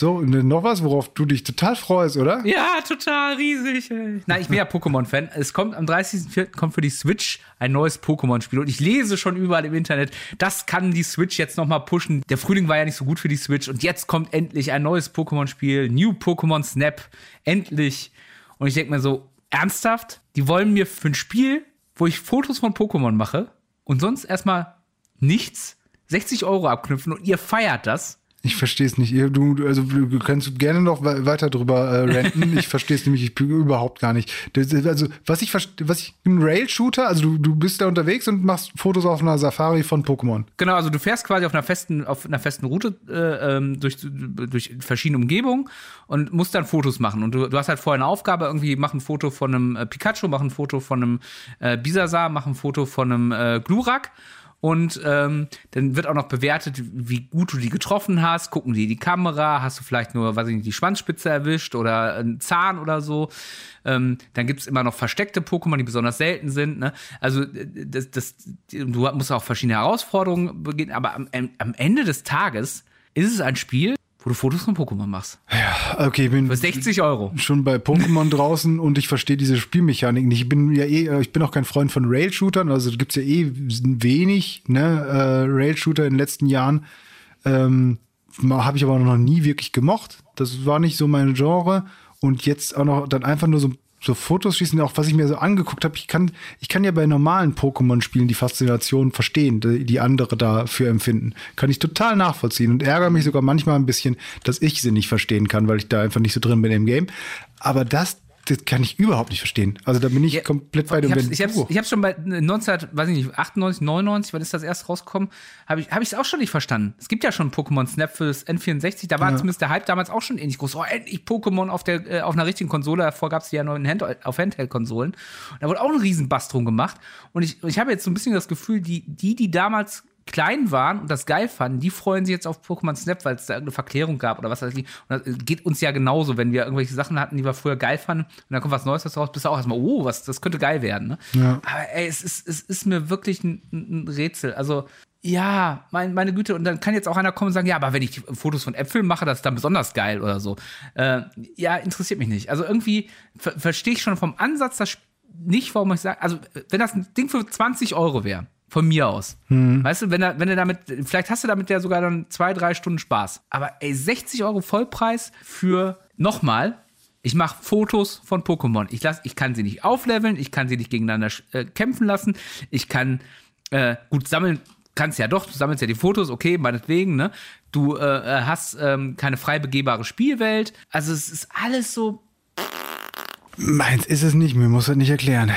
So, und noch was, worauf du dich total freust, oder? Ja, total riesig. Ey. Nein, ich bin ja Pokémon-Fan. Es kommt am 30.04. kommt für die Switch ein neues Pokémon-Spiel. Und ich lese schon überall im Internet, das kann die Switch jetzt noch mal pushen. Der Frühling war ja nicht so gut für die Switch. Und jetzt kommt endlich ein neues Pokémon-Spiel. New Pokémon Snap. Endlich. Und ich denke mir so, ernsthaft? Die wollen mir für ein Spiel, wo ich Fotos von Pokémon mache und sonst erstmal nichts, 60 Euro abknüpfen und ihr feiert das? Ich verstehe es nicht. Du, also du kannst gerne noch we- weiter drüber äh, ranten. ich verstehe es nämlich ich, überhaupt gar nicht. Das, also was ich was ich ein Rail-Shooter, also du, du bist da unterwegs und machst Fotos auf einer Safari von Pokémon. Genau, also du fährst quasi auf einer festen, auf einer festen Route äh, ähm, durch, durch verschiedene Umgebungen und musst dann Fotos machen. Und du, du hast halt vorher eine Aufgabe, irgendwie mach ein Foto von einem äh, Pikachu, mach ein Foto von einem äh, Bisasar, mach ein Foto von einem äh, Glurak. Und ähm, dann wird auch noch bewertet, wie gut du die getroffen hast. Gucken die die Kamera, hast du vielleicht nur, weiß ich nicht, die Schwanzspitze erwischt oder einen Zahn oder so. Ähm, dann gibt's immer noch versteckte Pokémon, die besonders selten sind. Ne? Also äh, das, das, du musst auch verschiedene Herausforderungen beginnen, aber am, am Ende des Tages ist es ein Spiel, wo du Fotos von Pokémon machst. Okay, ich bin Für 60 Euro. schon bei Pokémon draußen und ich verstehe diese Spielmechanik nicht. Ich bin ja eh, äh, ich bin auch kein Freund von Rail-Shootern, also gibt's ja eh wenig, ne, äh, Rail-Shooter in den letzten Jahren. Ähm, habe ich aber noch nie wirklich gemocht. Das war nicht so mein Genre. Und jetzt auch noch dann einfach nur so so Fotos schießen, auch was ich mir so angeguckt habe, ich kann, ich kann ja bei normalen Pokémon-Spielen die Faszination verstehen, die, die andere dafür empfinden. Kann ich total nachvollziehen und ärgere mich sogar manchmal ein bisschen, dass ich sie nicht verstehen kann, weil ich da einfach nicht so drin bin im Game. Aber das, das kann ich überhaupt nicht verstehen. Also da bin ich ja, komplett bei dem Ich ich hab's schon bei 19, weiß ich nicht, 98, 99, wann ist das erst rausgekommen, habe ich hab ich's auch schon nicht verstanden. Es gibt ja schon Pokémon Snap fürs N64, da war ja. zumindest der Hype damals auch schon ähnlich groß. Oh, endlich Pokémon auf der äh, auf einer richtigen Konsole, davor gab's die ja nur Hand, auf Handheld-Konsolen. Da wurde auch ein Riesenbass drum gemacht und ich, ich habe jetzt so ein bisschen das Gefühl, die die die damals klein waren und das geil fanden, die freuen sich jetzt auf Pokémon Snap, weil es da irgendeine Verklärung gab oder was weiß ich. Und das geht uns ja genauso, wenn wir irgendwelche Sachen hatten, die wir früher geil fanden und dann kommt was Neues raus, bist du auch erstmal, oh, was, das könnte geil werden. Ne? Ja. Aber ey, es ist, es ist mir wirklich ein, ein Rätsel. Also, ja, mein, meine Güte, und dann kann jetzt auch einer kommen und sagen, ja, aber wenn ich Fotos von Äpfeln mache, das ist dann besonders geil oder so. Äh, ja, interessiert mich nicht. Also irgendwie ver verstehe ich schon vom Ansatz das nicht, warum ich sage, also wenn das ein Ding für 20 Euro wäre, von mir aus. Hm. Weißt du, wenn er, wenn er damit, vielleicht hast du damit ja sogar dann zwei, drei Stunden Spaß. Aber ey, 60 Euro Vollpreis für nochmal. Ich mache Fotos von Pokémon. Ich, lass, ich kann sie nicht aufleveln, ich kann sie nicht gegeneinander äh, kämpfen lassen. Ich kann äh, gut sammeln, kannst ja doch, du sammelst ja die Fotos, okay, meinetwegen, ne? Du äh, äh hast ähm, keine frei begehbare Spielwelt. Also es ist alles so. Meins ist es nicht, mir muss das nicht erklären.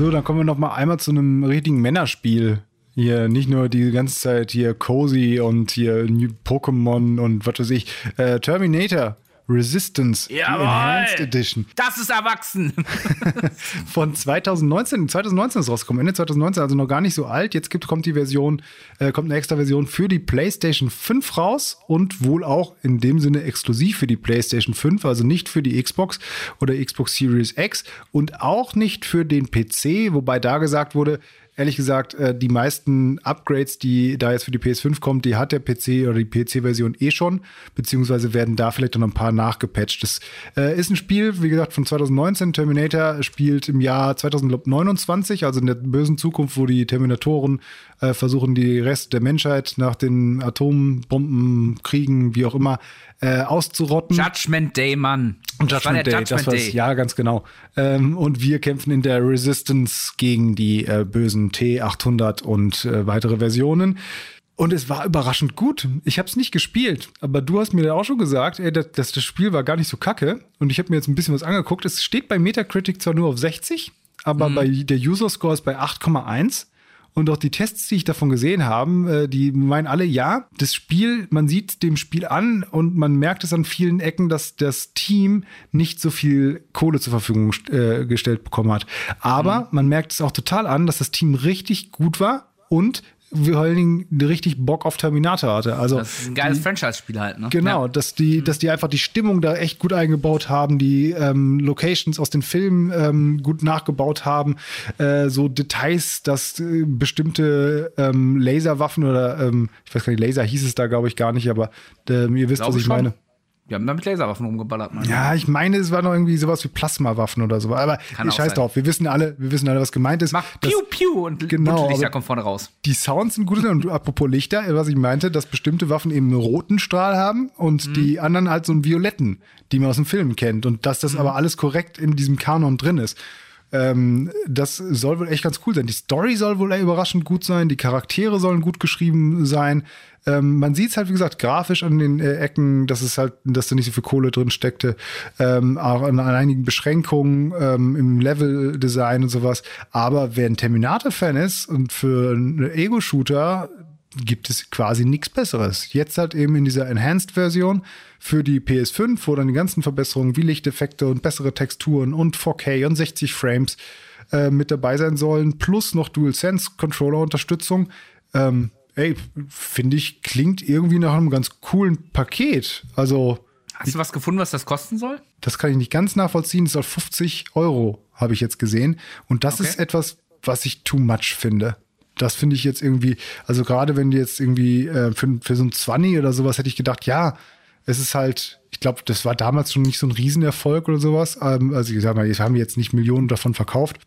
So, dann kommen wir noch mal einmal zu einem richtigen Männerspiel. Hier nicht nur die ganze Zeit hier Cozy und hier Pokémon und was weiß ich. Äh, Terminator Resistance Jawohl, Enhanced Edition. Das ist erwachsen. Von 2019. 2019 ist rausgekommen. Ende 2019, also noch gar nicht so alt. Jetzt gibt, kommt die Version, äh, kommt eine extra Version für die PlayStation 5 raus und wohl auch in dem Sinne exklusiv für die PlayStation 5, also nicht für die Xbox oder Xbox Series X und auch nicht für den PC, wobei da gesagt wurde, ehrlich gesagt, äh, die meisten Upgrades, die da jetzt für die PS5 kommen, die hat der PC oder die PC-Version eh schon, beziehungsweise werden da vielleicht noch ein paar nachgepatcht. Das äh, ist ein Spiel, wie gesagt, von 2019. Terminator spielt im Jahr 2029, also in der bösen Zukunft, wo die Terminatoren äh, versuchen, die Rest der Menschheit nach den Atombomben, Kriegen, wie auch immer, äh, auszurotten. Judgment Day, Mann. Und Judgment Day, Judgment das war's, Day. ja, ganz genau. Ähm, und wir kämpfen in der Resistance gegen die äh, bösen T800 und äh, weitere Versionen. Und es war überraschend gut. Ich habe es nicht gespielt, aber du hast mir auch schon gesagt, ey, dass, dass das Spiel war gar nicht so kacke. Und ich habe mir jetzt ein bisschen was angeguckt. Es steht bei Metacritic zwar nur auf 60, aber mhm. bei der User Score ist bei 8,1. Und auch die Tests, die ich davon gesehen habe, äh, die meinen alle, ja, das Spiel, man sieht dem Spiel an und man merkt es an vielen Ecken, dass das Team nicht so viel Kohle zur Verfügung äh, gestellt bekommen hat. Aber mhm. man merkt es auch total an, dass das Team richtig gut war und vor allen Dingen richtig Bock auf Terminator hatte. Also das ist ein geiles Franchise-Spiel halt, ne? Genau, ja. dass die, mhm. dass die einfach die Stimmung da echt gut eingebaut haben, die ähm, Locations aus den Filmen ähm, gut nachgebaut haben, äh, so Details, dass äh, bestimmte ähm, Laserwaffen oder ähm, ich weiß gar nicht, Laser hieß es da, glaube ich, gar nicht, aber äh, ihr wisst, was ich schon. meine. Wir haben damit Laserwaffen umgeballert. Mann. Ja, ich meine, es war noch irgendwie sowas wie Plasmawaffen oder so. Aber Kann scheiß drauf. Wir wissen alle, wir wissen alle, was gemeint ist. Mach Piu Piu und genau, Lichter kommt vorne raus. Die Sounds sind gut. und apropos Lichter, was ich meinte, dass bestimmte Waffen eben einen roten Strahl haben und mhm. die anderen halt so einen violetten, die man aus dem Film kennt. Und dass das mhm. aber alles korrekt in diesem Kanon drin ist. Ähm, das soll wohl echt ganz cool sein. Die Story soll wohl überraschend gut sein. Die Charaktere sollen gut geschrieben sein. Ähm, man sieht es halt, wie gesagt, grafisch an den äh, Ecken, dass es halt, dass da nicht so viel Kohle drin steckte. Ähm, auch an, an, einigen Beschränkungen ähm, im Level-Design und sowas. Aber wer ein Terminator-Fan ist und für einen Ego-Shooter gibt es quasi nichts Besseres. Jetzt halt eben in dieser Enhanced-Version für die PS5, wo dann die ganzen Verbesserungen wie Lichteffekte und bessere Texturen und 4K und 60 Frames äh, mit dabei sein sollen, plus noch DualSense-Controller-Unterstützung. Ähm, ey, finde ich, klingt irgendwie nach einem ganz coolen Paket. Also. Hast du was gefunden, was das kosten soll? Das kann ich nicht ganz nachvollziehen. Es soll 50 Euro, habe ich jetzt gesehen. Und das okay. ist etwas, was ich too much finde. Das finde ich jetzt irgendwie, also gerade wenn die jetzt irgendwie äh, für, für so ein 20 oder sowas hätte ich gedacht, ja, es ist halt, ich glaube, das war damals schon nicht so ein Riesenerfolg oder sowas. Ähm, also ich sag mal, jetzt haben wir jetzt nicht Millionen davon verkauft.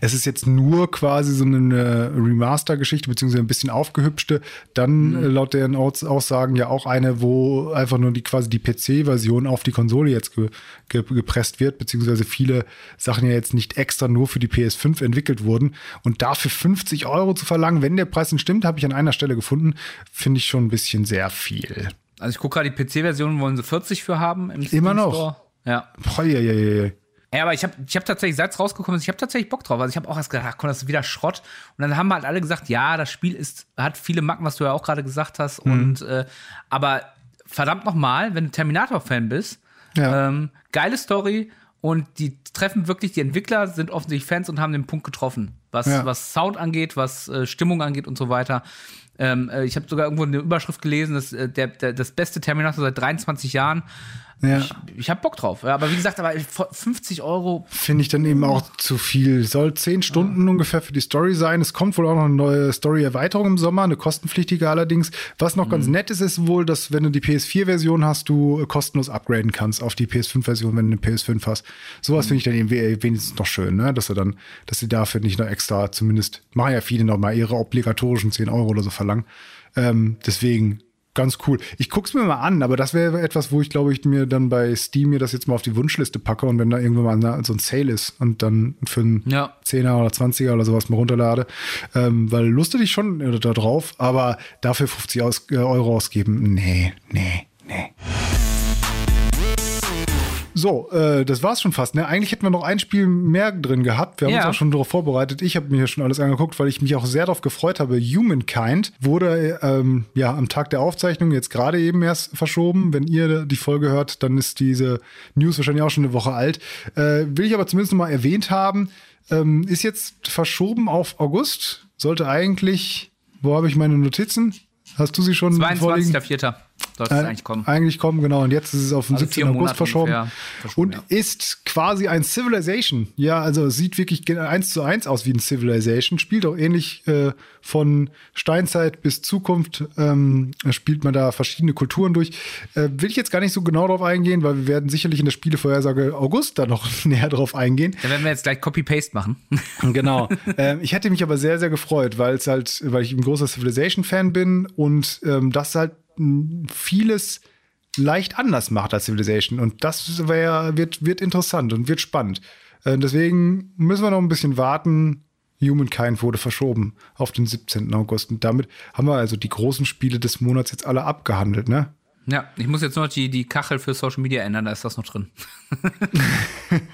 Es ist jetzt nur quasi so eine Remaster-Geschichte, beziehungsweise ein bisschen aufgehübschte, dann mhm. laut deren Aussagen ja auch eine, wo einfach nur die quasi die PC-Version auf die Konsole jetzt ge, ge, gepresst wird, beziehungsweise viele Sachen ja jetzt nicht extra nur für die PS5 entwickelt wurden. Und dafür 50 Euro zu verlangen, wenn der Preis denn stimmt, habe ich an einer Stelle gefunden, finde ich schon ein bisschen sehr viel. Also ich gucke gerade, die PC-Version wollen sie 40 für haben im Steam Immer noch. Store. Ja. Boah, ja, ja, ja. Ja, aber ich habe ich hab tatsächlich, seit es rausgekommen ist, ich habe tatsächlich Bock drauf. Also ich habe auch erst gedacht, ach komm, das ist wieder Schrott. Und dann haben halt alle gesagt, ja, das Spiel ist, hat viele Macken, was du ja auch gerade gesagt hast. Mhm. Und äh, aber verdammt nochmal, wenn du Terminator-Fan bist, ja. ähm, geile Story und die treffen wirklich, die Entwickler sind offensichtlich Fans und haben den Punkt getroffen. Was, ja. was Sound angeht, was äh, Stimmung angeht und so weiter. Ähm, äh, ich habe sogar irgendwo eine Überschrift gelesen, dass äh, der, der, das beste Terminator seit 23 Jahren ja. Ich, ich habe Bock drauf. Aber wie gesagt, aber 50 Euro. Finde ich dann eben auch zu viel. Soll 10 Stunden ja. ungefähr für die Story sein. Es kommt wohl auch noch eine neue Story-Erweiterung im Sommer, eine kostenpflichtige allerdings. Was noch mhm. ganz nett ist, ist wohl, dass wenn du die PS4-Version hast, du kostenlos upgraden kannst auf die PS5-Version, wenn du eine PS5 hast. Sowas mhm. finde ich dann eben wenigstens noch schön, ne? dass sie dann, dass sie dafür nicht noch extra, zumindest machen ja viele noch mal ihre obligatorischen 10 Euro oder so verlangen. Ähm, deswegen ganz cool. Ich guck's mir mal an, aber das wäre etwas, wo ich glaube ich mir dann bei Steam mir das jetzt mal auf die Wunschliste packe und wenn da irgendwann mal so ein Sale ist und dann für einen ja. 10er oder 20er oder sowas mal runterlade, ähm, weil lustig ich schon da drauf, aber dafür 50 aus, äh, Euro ausgeben, nee, nee, nee. So, äh, das war's schon fast. Ne? Eigentlich hätten wir noch ein Spiel mehr drin gehabt. Wir haben ja. uns auch schon darauf vorbereitet. Ich habe mir hier schon alles angeguckt, weil ich mich auch sehr darauf gefreut habe. Humankind wurde ähm, ja am Tag der Aufzeichnung jetzt gerade eben erst verschoben. Wenn ihr die Folge hört, dann ist diese News wahrscheinlich auch schon eine Woche alt. Äh, will ich aber zumindest noch mal erwähnt haben. Ähm, ist jetzt verschoben auf August. Sollte eigentlich, wo habe ich meine Notizen? Hast du sie schon 22.04. Sollte es äh, eigentlich kommen. Eigentlich kommen, genau. Und jetzt ist es auf den also 17. August verschoben. verschoben. Und ja. ist quasi ein Civilization. Ja, also sieht wirklich eins zu eins aus wie ein Civilization. Spielt auch ähnlich äh, von Steinzeit bis Zukunft. Ähm, spielt man da verschiedene Kulturen durch. Äh, will ich jetzt gar nicht so genau drauf eingehen, weil wir werden sicherlich in der Spielevorhersage August da noch näher drauf eingehen. Da werden wir jetzt gleich Copy-Paste machen. genau. ähm, ich hätte mich aber sehr, sehr gefreut, weil es halt, weil ich ein großer Civilization-Fan bin und ähm, das halt vieles leicht anders macht als Civilization. Und das wär, wird, wird interessant und wird spannend. Äh, deswegen müssen wir noch ein bisschen warten. Humankind wurde verschoben auf den 17. August. Und damit haben wir also die großen Spiele des Monats jetzt alle abgehandelt, ne? Ja, ich muss jetzt nur noch die, die Kachel für Social Media ändern, da ist das noch drin.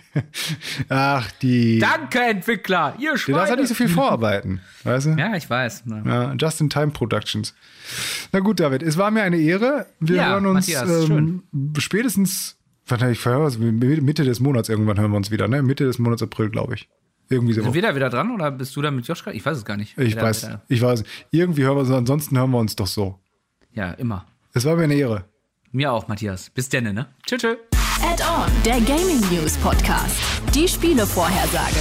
Ach, die. Danke, Entwickler! Ihr Schweine. Du darfst halt nicht so viel vorarbeiten, weißt du? Ja, ich weiß. Ja, Just-in-Time Productions. Na gut, David, es war mir eine Ehre. Wir ja, hören uns Matthias, ähm, spätestens, ich Mitte des Monats irgendwann hören wir uns wieder, ne? Mitte des Monats April, glaube ich. Irgendwie so. Sind wir da wieder dran oder bist du da mit Joschka? Ich weiß es gar nicht. Ich weiß, ich weiß. Irgendwie hören wir uns, ansonsten hören wir uns doch so. Ja, immer. Es war mir eine Ehre. Mir auch, Matthias. Bis denn, ne? Tschüss, tschüss. Add-on, der Gaming News Podcast. Die Spielevorhersage.